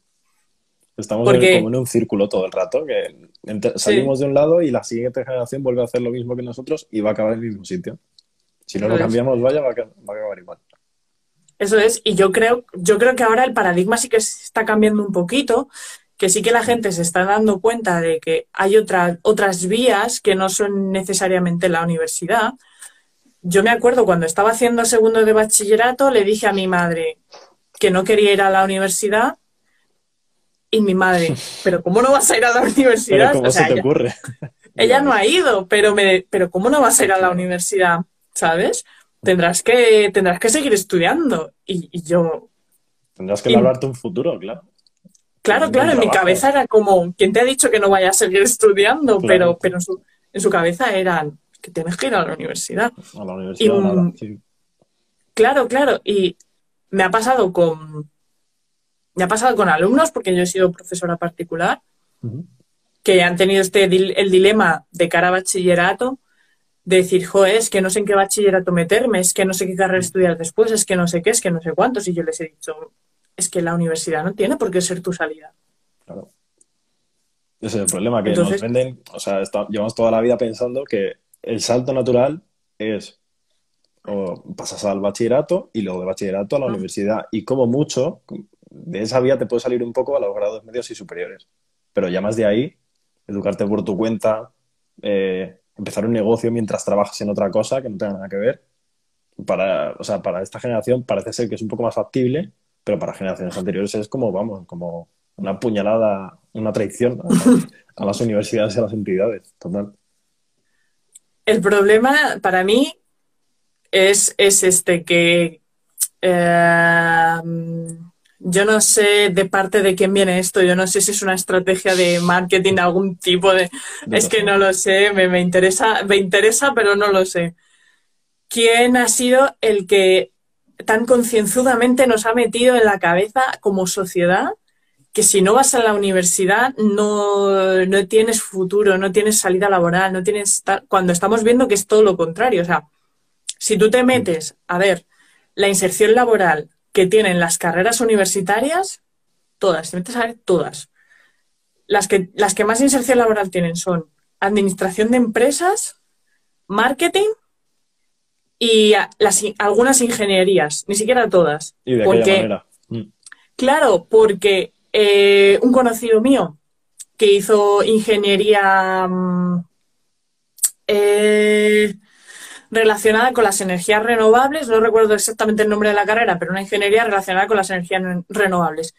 Estamos como en un círculo todo el rato, que salimos de un lado y la siguiente generación vuelve a hacer lo mismo que nosotros y va a acabar en el mismo sitio. Si no lo cambiamos, vaya, va a, acabar igual. Eso es, y yo creo, yo creo que ahora el paradigma sí que se está cambiando un poquito, que sí que la gente se está dando cuenta de que hay otras vías que no son necesariamente la universidad. Yo me acuerdo cuando estaba haciendo segundo de bachillerato, le dije a mi madre que no quería ir a la universidad y mi madre, pero ¿cómo no vas a ir a la universidad? ¿Cómo se te ella, ocurre? ella no ha ido, pero, me, pero ¿cómo no vas a ir a la universidad? ¿Sabes? Tendrás que, tendrás que seguir estudiando. Y, yo... Tendrás que hablarte un futuro, claro. Claro, claro, en mi cabeza era como, ¿quién te ha dicho que no vaya a seguir estudiando? Pero, pero en su, en su cabeza era que tienes que ir a la universidad. A la universidad, nada, sí. Claro, claro. Y me ha pasado con, me ha pasado con alumnos, porque yo he sido profesora particular, que han tenido este el dilema de cara a bachillerato, de decir, joder, es que no sé en qué bachillerato meterme, es que no sé qué carrera estudiar después, es que no sé qué, es que no sé cuántos. Y yo les he dicho, es que la universidad no tiene por qué ser tu salida. Claro. Ese es el problema, que nos venden, o sea, llevamos toda la vida pensando que el salto natural es o pasas al bachillerato y luego de bachillerato a la universidad. Y como mucho, de esa vía te puede salir un poco a los grados medios y superiores. Pero ya más de ahí, educarte por tu cuenta, eh, empezar un negocio mientras trabajas en otra cosa que no tenga nada que ver, para, o sea, para esta generación parece ser que es un poco más factible, pero para generaciones anteriores es como, vamos, como una puñalada, una traición a, las universidades y a las entidades, total. El problema para mí es, es este que eh, yo no sé de parte de quién viene esto, yo no sé si es una estrategia de marketing, algún tipo de... es que no lo sé, me, interesa, me interesa, pero no lo sé. ¿Quién ha sido el que tan concienzudamente nos ha metido en la cabeza como sociedad que si no vas a la universidad no, no tienes futuro, no tienes salida laboral, no tienes... Cuando estamos viendo que es todo lo contrario, o sea, si tú te metes a ver la inserción laboral que tienen las carreras universitarias, todas, te metes a ver todas. Las que, las que más inserción laboral tienen son administración de empresas, marketing y las, algunas ingenierías, ni siquiera todas. ¿Y de porque, manera? Mm. Claro, porque eh, un conocido mío que hizo ingeniería, mm, eh, relacionada con las energías renovables, no recuerdo exactamente el nombre de la carrera, pero una ingeniería relacionada con las energías renovables.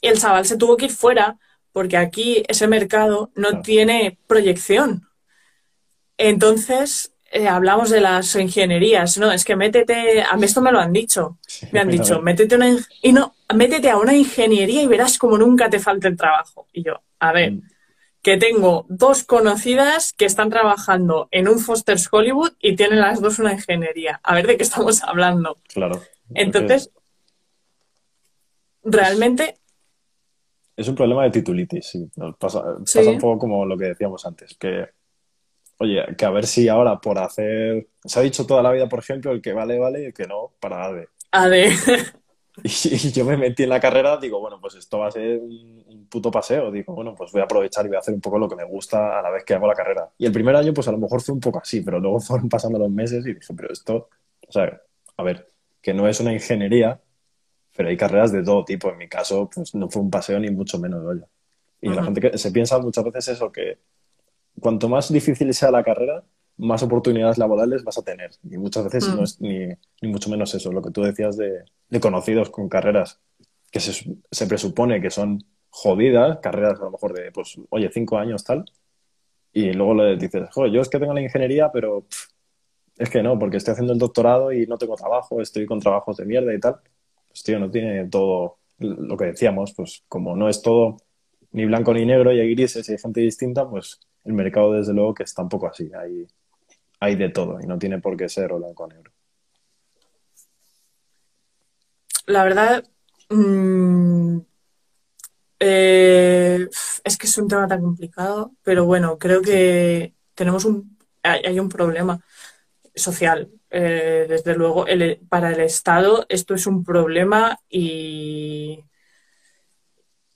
Y el chaval se tuvo que ir fuera porque aquí ese mercado no tiene proyección. Entonces, eh, hablamos de las ingenierías, no, es que métete, a mí esto me lo han dicho, me han dicho, métete, una, y no, métete a una ingeniería y verás como nunca te falte el trabajo. Y yo, a ver, mm. que tengo dos conocidas que están trabajando en un Foster's Hollywood y tienen las dos una ingeniería. A ver de qué estamos hablando. Claro. Entonces, realmente... Es un problema de titulitis, sí. Pasa, pasa un poco como lo que decíamos antes, que Oye, que a ver si ahora por hacer. Se ha dicho toda la vida, por ejemplo, el que vale, vale y el que no, para ADE. ADE. Y, yo me metí en la carrera, digo, bueno, pues esto va a ser un, puto paseo. Digo, bueno, pues voy a aprovechar y voy a hacer un poco lo que me gusta a la vez que hago la carrera. Y el primer año, pues a lo mejor fue un poco así, pero luego fueron pasando los meses y dije, pero esto, o sea, a ver, que no es una ingeniería, pero hay carreras de todo tipo. En mi caso, pues no fue un paseo ni mucho menos, oye. Y la gente que se piensa muchas veces eso, que cuanto más difícil sea la carrera, más oportunidades laborales vas a tener. Y muchas veces no mm. es ni, ni, mucho menos eso, lo que tú decías de, de conocidos con carreras que se, se, presupone que son jodidas, carreras a lo mejor de, pues, oye, cinco años tal, y luego le dices, joder, yo es que tengo la ingeniería, pero es que no, porque estoy haciendo el doctorado y no tengo trabajo, estoy con trabajos de mierda y tal. Pues tío, no tiene todo lo que decíamos, pues como no es todo ni blanco ni negro y hay grises y hay gente distinta, pues el mercado desde luego que está un poco así, hay, hay de todo y no tiene por qué ser blanco o negro. La verdad, mm, eh, es que es un tema tan complicado, pero bueno, creo que tenemos un, hay, un problema social. Eh, desde luego, para el Estado esto es un problema y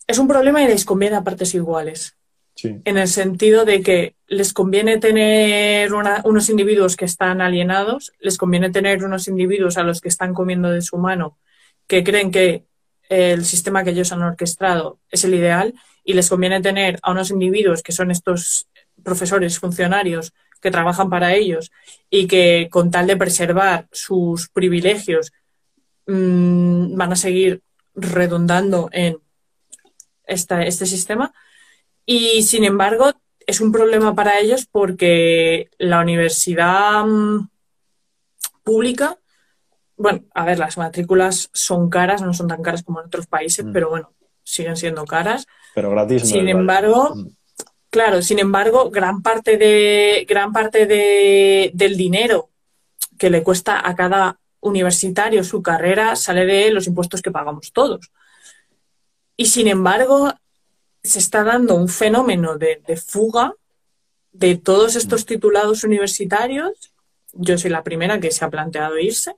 es un problema y les conviene a partes iguales. En el sentido de que les conviene tener unos individuos que están alienados, les conviene tener unos individuos a los que están comiendo de su mano, que creen que el sistema que ellos han orquestado es el ideal, y les conviene tener a unos individuos que son estos profesores, funcionarios, que trabajan para ellos y que con tal de preservar sus privilegios mm, van a seguir redundando en este sistema y sin embargo, es un problema para ellos porque la universidad mm, pública, bueno, a ver, las matrículas son caras, no son tan caras como en otros países, mm. pero bueno, siguen siendo caras. Pero gratis. sin embargo, mm. claro, sin embargo, gran parte de gran parte de, del dinero que le cuesta a cada universitario su carrera sale de los impuestos que pagamos todos. Y sin embargo, se está dando un fenómeno de, fuga de todos estos titulados universitarios. Yo soy la primera que se ha planteado irse.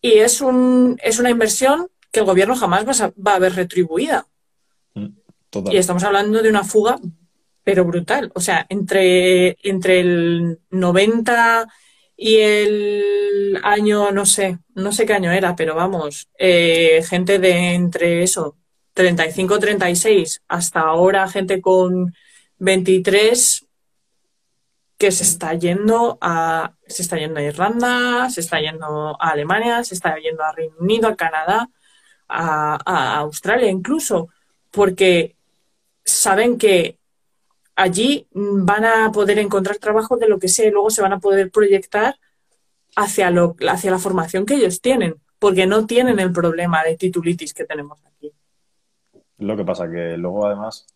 Y es, un, es una inversión que el gobierno jamás va a, va a ver retribuida. Mm, y estamos hablando de una fuga, pero brutal. O sea, entre, entre el 90 y el año, no sé, no sé qué año era, pero vamos, eh, gente de entre eso, 35, 36, hasta ahora gente con 23 que se está yendo a se está yendo a Irlanda, se está yendo a Alemania, se está yendo a Reino Unido, a Canadá, a, Australia incluso, porque saben que allí van a poder encontrar trabajo de lo que sea y luego se van a poder proyectar hacia, lo, hacia la formación que ellos tienen, porque no tienen el problema de titulitis que tenemos aquí. Lo que pasa que luego además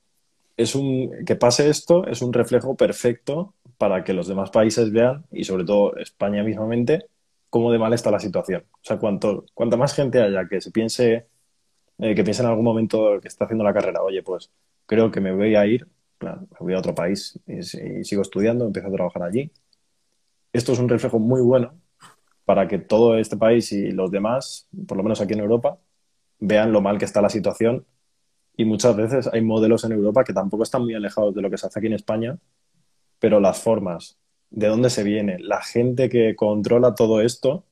es un que pase esto es un reflejo perfecto para que los demás países vean y sobre todo España mismamente cómo de mal está la situación. O sea, cuanto cuanta más gente haya que se piense eh, que piense en algún momento que está haciendo la carrera, oye, pues creo que me voy a ir, me voy a otro país y sigo estudiando, empiezo a trabajar allí. Esto es un reflejo muy bueno para que todo este país y los demás, por lo menos aquí en Europa, vean lo mal que está la situación y muchas veces hay modelos en Europa que tampoco están muy alejados de lo que se hace aquí en España, pero las formas, de dónde se viene, la gente que controla todo esto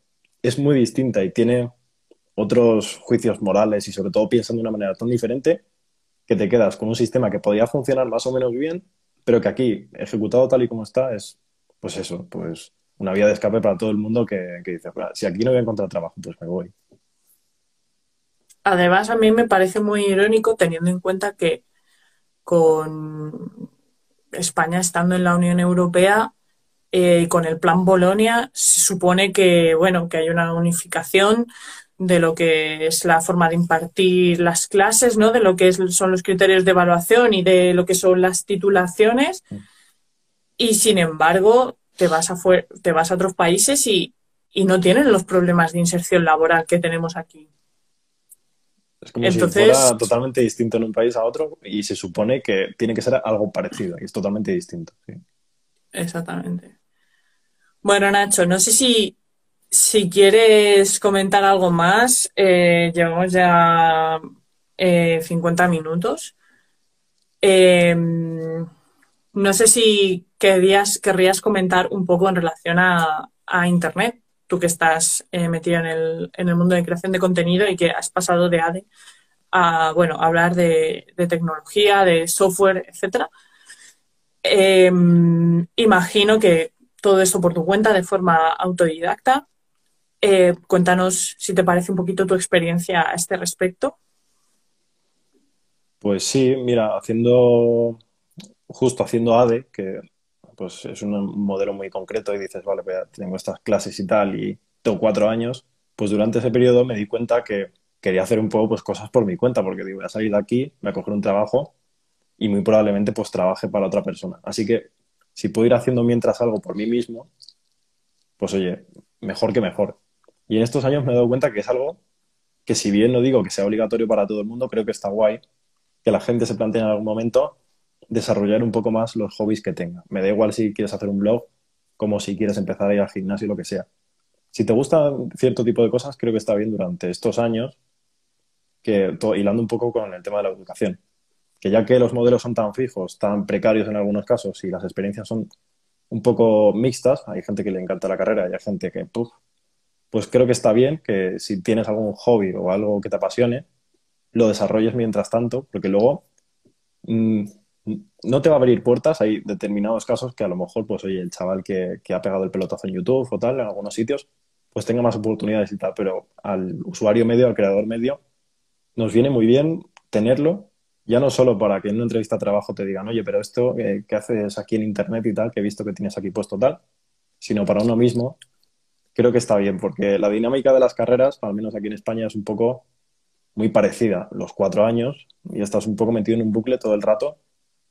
es muy distinta y tiene otros juicios morales y sobre todo piensan de una manera tan diferente que te quedas con un sistema que podría funcionar más o menos bien, pero que aquí, ejecutado tal y como está, es pues eso, pues una vía de escape para todo el mundo que, que dice, si aquí no voy a encontrar trabajo, pues me voy. Además, a mí me parece muy irónico teniendo en cuenta que con España estando en la Unión Europea eh, y con el plan Bolonia, se supone que, bueno, que hay una unificación de lo que es la forma de impartir las clases, ¿no? De lo que son los criterios de evaluación y de lo que son las titulaciones. Y sin embargo, te vas a, te vas a otros países y, no tienen los problemas de inserción laboral que tenemos aquí. Es como si fuera totalmente distinto en un país a otro y se supone que tiene que ser algo parecido y es totalmente distinto. Exactamente. Bueno, Nacho, no sé si si quieres comentar algo más, eh, llevamos ya 50 eh, minutos. Em, no sé si querrías, querrías comentar un poco en relación a, Internet, tú que estás eh, metido en el, en el, mundo de creación de contenido y que has pasado de ADE a bueno, hablar de, de tecnología, de software, etcétera. Em, imagino que todo esto por tu cuenta de forma autodidacta. Eh, cuéntanos si te parece un poquito tu experiencia a este respecto. Pues sí, mira, haciendo, justo haciendo ADE, que pues es un modelo muy concreto y dices, vale, pues tengo estas clases y tal y tengo cuatro años, pues durante ese periodo me di cuenta que quería hacer un poco pues cosas por mi cuenta, porque digo, voy a salir de aquí, voy a coger un trabajo y muy probablemente pues trabaje para otra persona. Así que si puedo ir haciendo mientras algo por mí mismo, pues oye, mejor que mejor. Y en estos años me he dado cuenta que es algo que si bien no digo que sea obligatorio para todo el mundo, creo que está guay que la gente se plantee en algún momento desarrollar un poco más los hobbies que tenga. Me da igual si quieres hacer un blog como si quieres empezar a ir al gimnasio, lo que sea. Si te gusta cierto tipo de cosas, creo que está bien durante estos años, que hilando un poco con el tema de la educación. Que ya que los modelos son tan fijos, tan precarios en algunos casos y las experiencias son un poco mixtas, hay gente que le encanta la carrera y hay gente que, pues creo que está bien que si tienes algún hobby o algo que te apasione, lo desarrolles mientras tanto, porque luego mm, no te va a abrir puertas. Hay determinados casos que a lo mejor, pues oye, el chaval que, ha pegado el pelotazo en YouTube o tal, en algunos sitios, pues tenga más oportunidades y tal, pero al usuario medio, al creador medio, nos viene muy bien tenerlo, ya no solo para que en una entrevista de trabajo te digan, oye, pero esto eh, que haces aquí en Internet y tal, que he visto que tienes aquí puesto tal, sino para uno mismo creo que está bien, porque la dinámica de las carreras, al menos aquí en España, es un poco muy parecida. Los cuatro años y estás un poco metido en un bucle todo el rato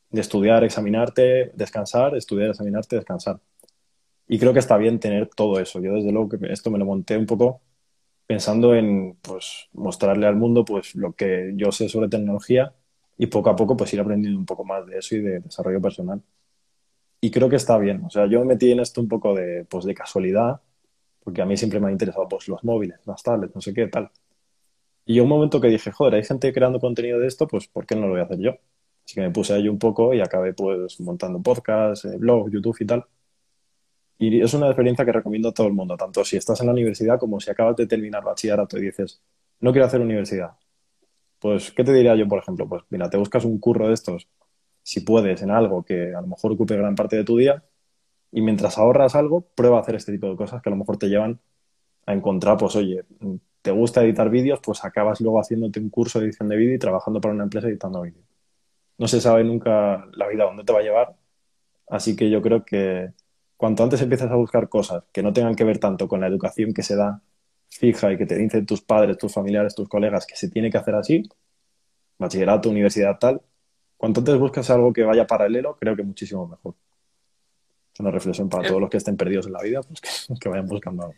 de estudiar, examinarte, descansar, estudiar, examinarte, descansar. Y creo que está bien tener todo eso. Yo desde luego que esto me lo monté un poco pensando en pues, mostrarle al mundo pues, lo que yo sé sobre tecnología y poco a poco pues ir aprendiendo un poco más de eso y de desarrollo personal. Y creo que está bien. O sea, yo me metí en esto un poco de, pues, de casualidad porque a mí siempre me han interesado pues, los móviles, las tablets, no sé qué, tal. Y un momento que dije, joder, hay gente creando contenido de esto, pues ¿por qué no lo voy a hacer yo? Así que me puse ahí un poco y acabé pues montando podcasts, eh, blog, YouTube y tal. Y es una experiencia que recomiendo a todo el mundo, tanto si estás en la universidad como si acabas de terminar bachillerato y dices, no quiero hacer universidad. Pues, ¿qué te diría yo, por ejemplo? Pues mira, te buscas un curro de estos, si puedes, en algo que a lo mejor ocupe gran parte de tu día, y mientras ahorras algo, prueba a hacer este tipo de cosas que a lo mejor te llevan a encontrar, pues oye, te gusta editar vídeos, pues acabas luego haciéndote un curso de edición de vídeo y trabajando para una empresa editando vídeo. No se sabe nunca la vida dónde te va a llevar, así que yo creo que cuanto antes empieces a buscar cosas que no tengan que ver tanto con la educación que se da fija y que te dicen tus padres, tus familiares, tus colegas que se tiene que hacer así, bachillerato, universidad, tal, cuanto antes buscas algo que vaya paralelo, creo que muchísimo mejor una reflexión para eh. todos los que estén perdidos en la vida, pues que, vayan buscando algo.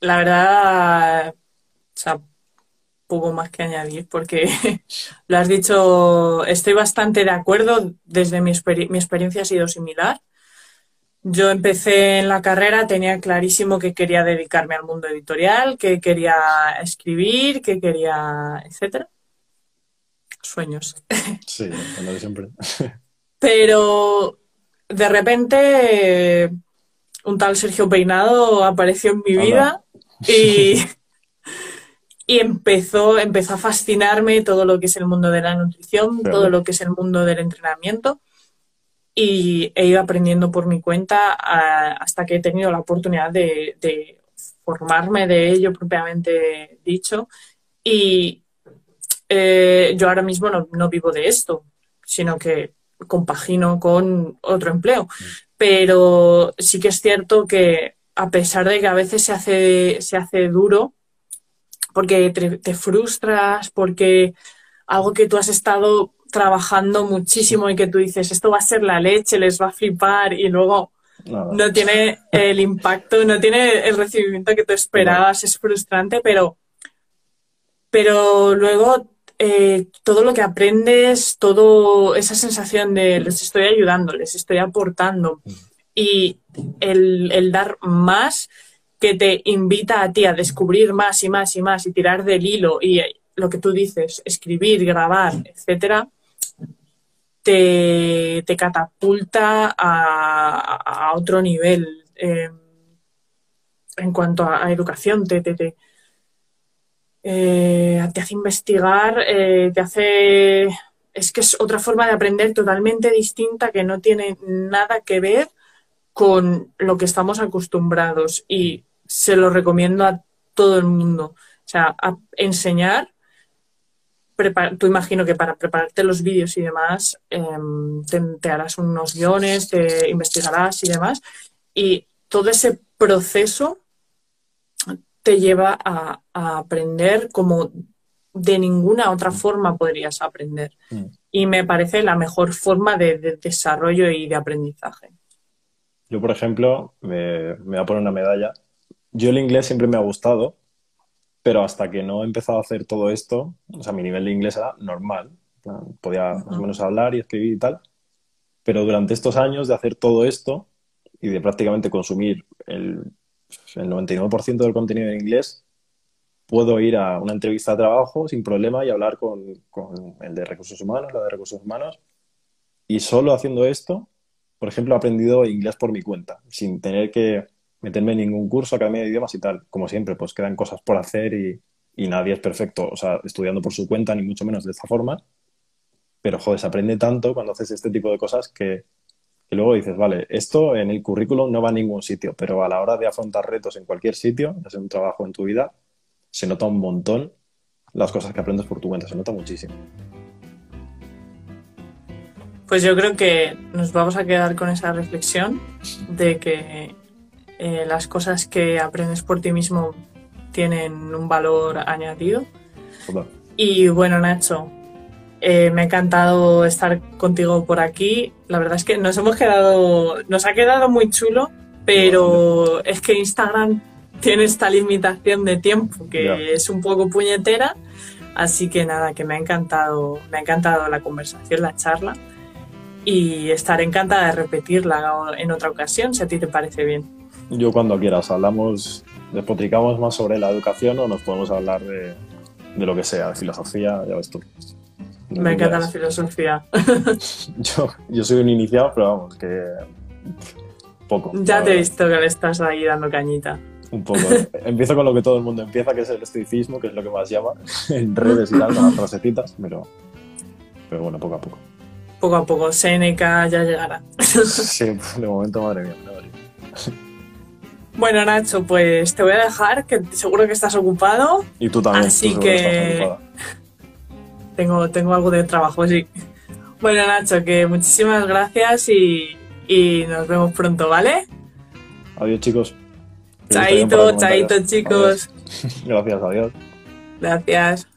La verdad, o sea, poco más que añadir, porque lo has dicho, estoy bastante de acuerdo, desde mi, mi experiencia ha sido similar. Yo empecé en la carrera, tenía clarísimo que quería dedicarme al mundo editorial, que quería escribir, que quería, etcétera. Sueños. Sí, lo de siempre. Pero de repente un tal Sergio Peinado apareció en mi vida y, y empezó, empezó a fascinarme todo lo que es el mundo de la nutrición, todo lo que es el mundo del entrenamiento. y he ido aprendiendo por mi cuenta hasta que he tenido la oportunidad de, formarme de ello propiamente dicho. Y eh, yo ahora mismo no, vivo de esto, sino que compagino con otro empleo. Pero sí que es cierto que a pesar de que a veces se hace, se hace duro, porque te frustras, porque algo que tú has estado trabajando muchísimo y que tú dices, esto va a ser la leche, les va a flipar y luego no tiene el impacto, no tiene el recibimiento que tú esperabas, es frustrante, pero, pero luego eh, todo lo que aprendes, todo esa sensación de les estoy ayudando, les estoy aportando mm. y el, el dar más que te invita a ti a descubrir más y más y más y tirar del hilo y lo que tú dices, escribir, grabar, etcétera, te, catapulta a, otro nivel eh, en cuanto a, educación, te, te, eh, te, hace investigar, eh, te hace... Es que es otra forma de aprender totalmente distinta que no tiene nada que ver con lo que estamos acostumbrados y se lo recomiendo a todo el mundo. O sea, a enseñar tú imagino que para prepararte los vídeos y demás, em, te, harás unos guiones, te investigarás y demás, y todo ese proceso te lleva a, aprender como de ninguna otra forma podrías aprender. Mm. Y me parece la mejor forma de, desarrollo y de aprendizaje. Yo, por ejemplo, me, me voy a poner una medalla. Yo el inglés siempre me ha gustado, pero hasta que no he empezado a hacer todo esto, o sea, mi nivel de inglés era normal, podía más o menos hablar y escribir y tal, pero durante estos años de hacer todo esto y de prácticamente consumir el, el 99% del contenido en inglés, puedo ir a una entrevista de trabajo sin problema y hablar con, con el de recursos humanos, la de recursos humanos, y solo haciendo esto, por ejemplo, he aprendido inglés por mi cuenta, sin tener que meterme en ningún curso, academia de idiomas y tal. Como siempre, pues quedan cosas por hacer y, nadie es perfecto, o sea, estudiando por su cuenta, ni mucho menos de esta forma. Pero, joder, se aprende tanto cuando haces este tipo de cosas que, luego dices, vale, esto en el currículum no va a ningún sitio, pero a la hora de afrontar retos en cualquier sitio, hacer un trabajo en tu vida, se nota un montón las cosas que aprendes por tu cuenta, se nota muchísimo. Pues yo creo que nos vamos a quedar con esa reflexión de que eh, las cosas que aprendes por ti mismo tienen un valor añadido. Y bueno, Nacho, eh, me ha encantado estar contigo por aquí. La verdad es que nos hemos quedado, nos ha quedado muy chulo, pero es que Instagram tiene esta limitación de tiempo que es un poco puñetera. Así que nada, que me ha encantado, me ha encantado la conversación, la charla. Y estaré encantada de repetirla en otra ocasión, si a ti te parece bien. Yo cuando quieras, hablamos, despotricamos más sobre la educación o nos podemos hablar de, lo que sea, de filosofía, ya ves tú. Me encanta la filosofía. yo, yo soy un iniciado, pero vamos, que poco. Ya te he visto que le estás ahí dando cañita. Un poco. Empiezo con lo que todo el mundo empieza, que es el estoicismo, que es lo que más llama en redes y tal, con las frasecitas, pero, pero bueno, poco a poco. Poco a poco, Seneca ya llegará. sí, de momento, madre mía. Madre mía. Bueno, Nacho, pues te voy a dejar, que seguro que estás ocupado. Y tú también. Así que, tengo, tengo algo de trabajo, sí. Bueno, Nacho, que muchísimas gracias y, y nos vemos pronto, ¿vale? Adiós, chicos. Chaito, chaito, chicos. Gracias, adiós. Gracias.